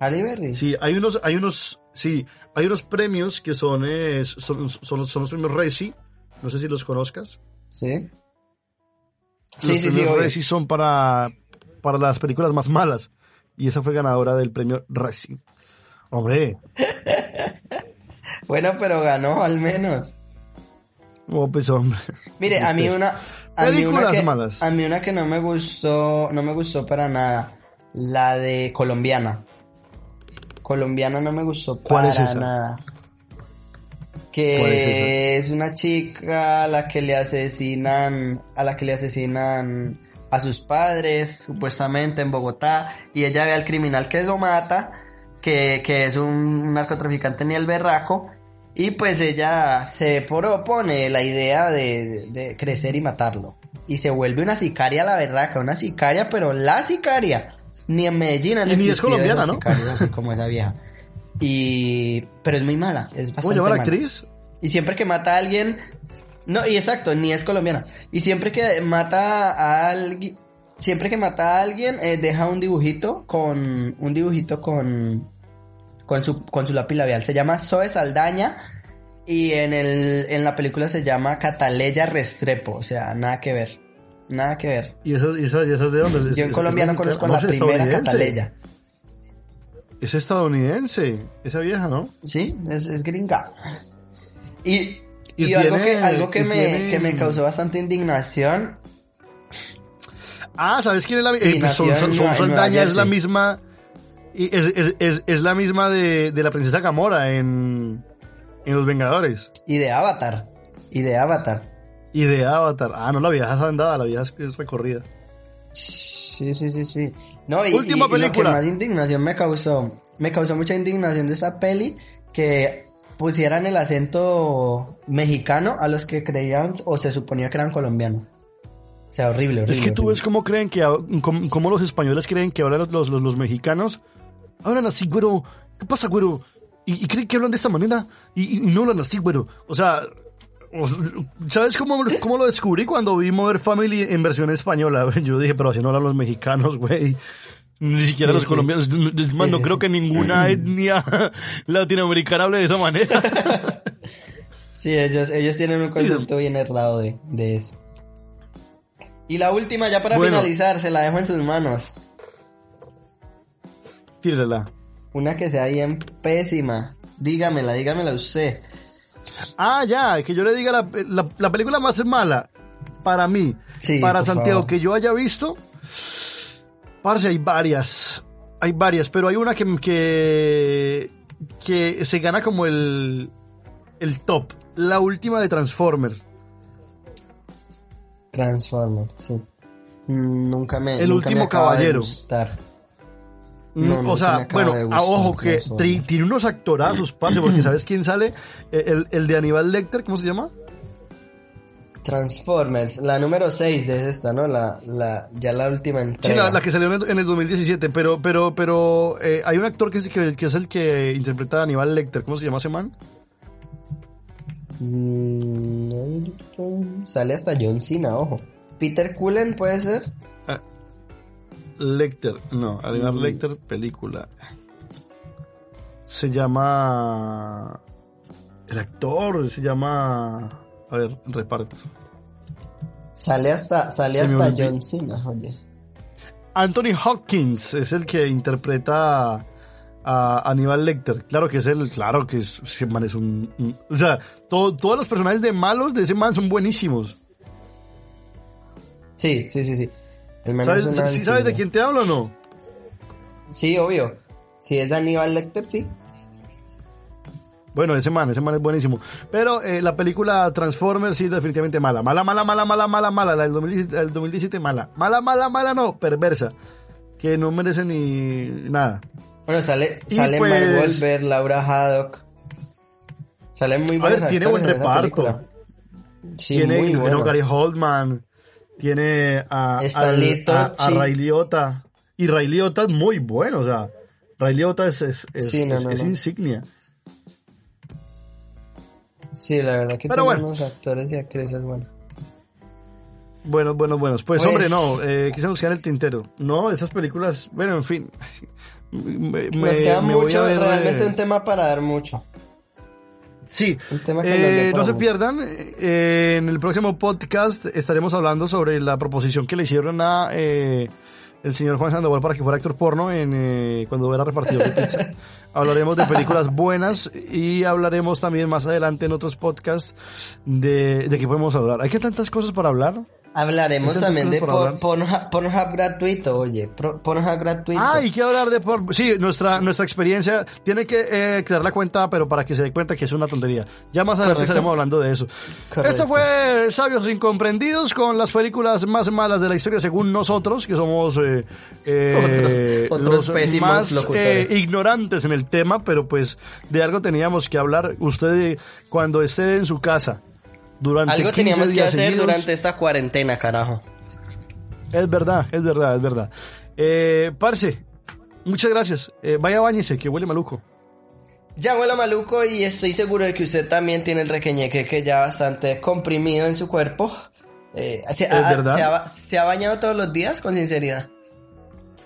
Halle Berry. sí, hay unos, hay unos, sí, hay unos premios que son, eh, son, son, son los premios Resi, no sé si los conozcas. ¿Sí? los Sí, sí. Resi son para, para las películas más malas. Y esa fue ganadora del premio Resi. Hombre, Bueno, pero ganó al menos. oh, pues hombre. Mire, a mí una, a mí una que, malas. a mí una que no me gustó, no me gustó para nada, la de colombiana. Colombiana no me gustó ¿Cuál para es esa? nada. ¿Cuál Que es es, esa? una chica a la que le asesinan, a la que le asesinan a sus padres, supuestamente en Bogotá, y ella ve al criminal que lo mata, que, que es un narcotraficante ni el berraco, y pues ella se propone la idea de, de- de crecer y matarlo. Y se vuelve una sicaria la berraca, una sicaria, pero la sicaria. Ni en Medellín han Y ni es colombiana, ¿no? así como esa vieja. Y... Pero es muy mala, es bastante ¿Cómo llama la actriz? Y siempre que mata a alguien... No, y exacto, ni es colombiana. Y siempre que mata a alguien... Siempre que mata a alguien, eh, deja un dibujito con... Un dibujito con... Con su, con su lápiz labial. Se llama Zoe Saldaña. Y en, el, en la película se llama Cataleya Restrepo. O sea, nada que ver. Nada que ver. ¿Y esas, y esas, y esas de dónde? ¿Es- Yo en es- Colombia es no mexicana? conozco a la primera. Cataleya. Es estadounidense, esa vieja, ¿no? Sí, es, es gringa. Y, Y y algo, que, algo que, me, tiene- que me causó bastante indignación. Ah, ¿sabes quién es la misma? Nueva- Sol en Nueva Saldaña es la misma. y Es, es, es, es la misma de, de la princesa Gamora en, en Los Vengadores. Y de Avatar. Y de Avatar. Y de Avatar. Ah, no, la vieja es andada, la vieja es, recorrida. Sí, sí, sí, sí. No, y, Última y- y lo que película. más indignación me causó, me causó mucha indignación de esa peli que pusieran el acento mexicano a los que creían o se suponía que eran colombianos. O sea, horrible, horrible. Es que tú ves cómo creen que, cómo, los españoles creen que hablan los, los, los, mexicanos. Hablan así, güero. ¿Qué pasa, güero? Y, creen que hablan de esta manera y, no hablan así, güero. O sea, ¿sabes cómo, cómo, lo descubrí cuando vi Mother Family en versión española? Yo dije, pero así no hablan los mexicanos, güey. Ni siquiera los colombianos. no creo que ninguna etnia latinoamericana hable de esa manera. sí, ellos, ellos tienen un concepto bien errado de, de eso. Y la última, ya para finalizar, se la dejo en sus manos. Tírala. Una que sea bien pésima. Dígamela, dígamela usted. Ah, ya, que yo le diga la, la, película más mala para mí, para Santiago, que yo haya visto. Parce, hay varias. Hay varias, pero hay una que, que, que se gana como el, el top. La última de Transformers. Transformers, sí. Mm, nunca me. El último caballero. Mm, o sea, bueno, a ojo que tiene unos actorazos, parce, porque ¿sabes quién sale? El, el, de Aníbal Lecter, ¿cómo se llama? Transformers, la número 6 es esta, ¿no? La, la, ya la última entrega. Sí, la, que salió en el 2017, pero, pero, pero eh, hay un actor que es, que, que, es el que interpreta a Aníbal Lecter, ¿cómo se llama ese man? Mm, sale hasta John Cena, ojo. Peter Cullen puede ser. Ah, Lecter, no, Aníbal mm. Lecter, película. Se llama. El actor se llama. A ver, reparto. Sale hasta, sale hasta John Cena, oye. Anthony Hopkins es el que interpreta a Aníbal Lecter. Claro que es él, claro que es, ese man es un... o sea, todos los personajes de malos de ese man son buenísimos. Sí, sí, sí, sí. ¿Sabes, ¿sabes de quién te hablo o no? Sí, obvio. Si es de Aníbal Lecter, sí. Bueno, ese man, ese man es buenísimo. Pero eh, la película Transformers sí, definitivamente mala. Mala, mala, mala, mala, mala, mala. La del 2017, 2017 mala. Mala, mala, mala, no, perversa. Que no merece ni nada. Bueno, sale, sale pues, Mark Wahlberg, Laura Haddock. Salen muy buenos ver, tiene buen reparto. Sí, tiene muy bueno. Gary Holdman. Tiene a, a, a, Ray Liotta. Y Ray Liotta es muy bueno, o sea. Ray Liotta es, es, es, es insignia. Sí, la verdad que tenemos bueno. actores y actrices buenos. Bueno, bueno, bueno. Pues, pues, hombre, no, eh, quise buscar el tintero. No, esas películas, bueno, en fin. Me, nos queda mucho, realmente un tema para dar mucho. Sí, eh, no se pierdan. Eh, en el próximo podcast estaremos hablando sobre la proposición que le hicieron a eh, el señor Juan Sandoval para que fuera actor porno en, eh, cuando era repartido de pizza. hablaremos de películas buenas y hablaremos también más adelante en otros podcasts de, de qué podemos hablar. Hay que tantas cosas para hablar. Hablaremos también de Pornhub, gratuito, oye, Pornhub gratuito. Ah, y quiero hablar de Pornhub. Sí, nuestra, nuestra experiencia tiene que eh, crear la cuenta, pero para que se dé cuenta que es una tontería. Ya más adelante estaremos hablando de eso. Esto fue Sabios Incomprendidos con las películas más malas de la historia según nosotros, que somos eh, eh, otros, los más eh, ignorantes en el tema, pero pues de algo teníamos que hablar. Usted cuando esté en su casa durante Algo teníamos que hacer durante esta cuarentena, carajo. Es verdad, es verdad, es verdad. Eh, parce, muchas gracias. Eh, vaya bañese, que huele maluco. Ya huele maluco y estoy seguro de que usted también tiene el requeñeque que ya bastante comprimido en su cuerpo. Eh, ¿se, ha, ¿Se ha bañado todos los días, con sinceridad?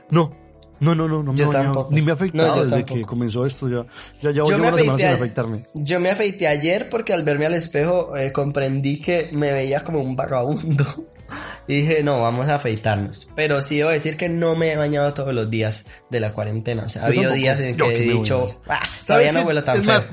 No, no, no, no, no me ni me ha afeitado desde que comenzó esto. Ya, ya llevo una semana sin afeitarme. Yo me afeité ayer porque al verme al espejo eh, comprendí que me veía como un vagabundo. Y dije, no, vamos a afeitarnos. Pero sí debo decir que no me he bañado todos los días de la cuarentena. O sea, ha habido días en que he dicho, ah, todavía no huelo tan es Más,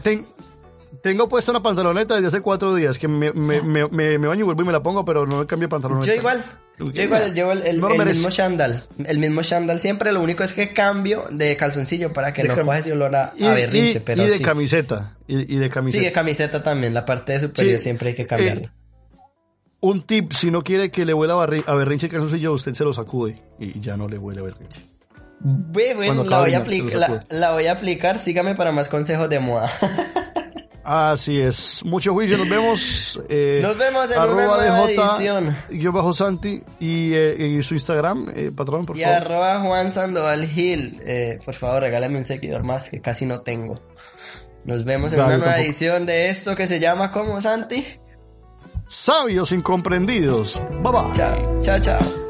tengo puesta una pantaloneta desde hace cuatro días que me, me, me, me, baño y vuelvo y me la pongo, pero no cambio pantaloneta. Yo igual. Yo igual llevo el, el, mismo chandal. El mismo chandal siempre. Lo único es que cambio de calzoncillo para que no coja ese olor a, berrinche. pero y de camiseta. Y, de camiseta. Sí, de camiseta también. La parte de superior siempre hay que cambiarla. Eh, un tip, si no quiere que le huela a berrinche el calzoncillo, usted se lo sacude y ya no le huele a berrinche. Bueno, la voy, a la, la voy a aplicar. Sígame para más consejos de moda. Así es. Mucho juicio, nos vemos. Eh, nos vemos en una nueva edición. Yo bajo Santi y, eh, su Instagram, eh, patrón, por favor. Y arroba Juan Sandoval Gil. Por favor, regálame un seguidor más que casi no tengo. Nos vemos en una nueva edición de esto que se llama como Santi. Sabios incomprendidos. Bye bye. Chao, chao, chao.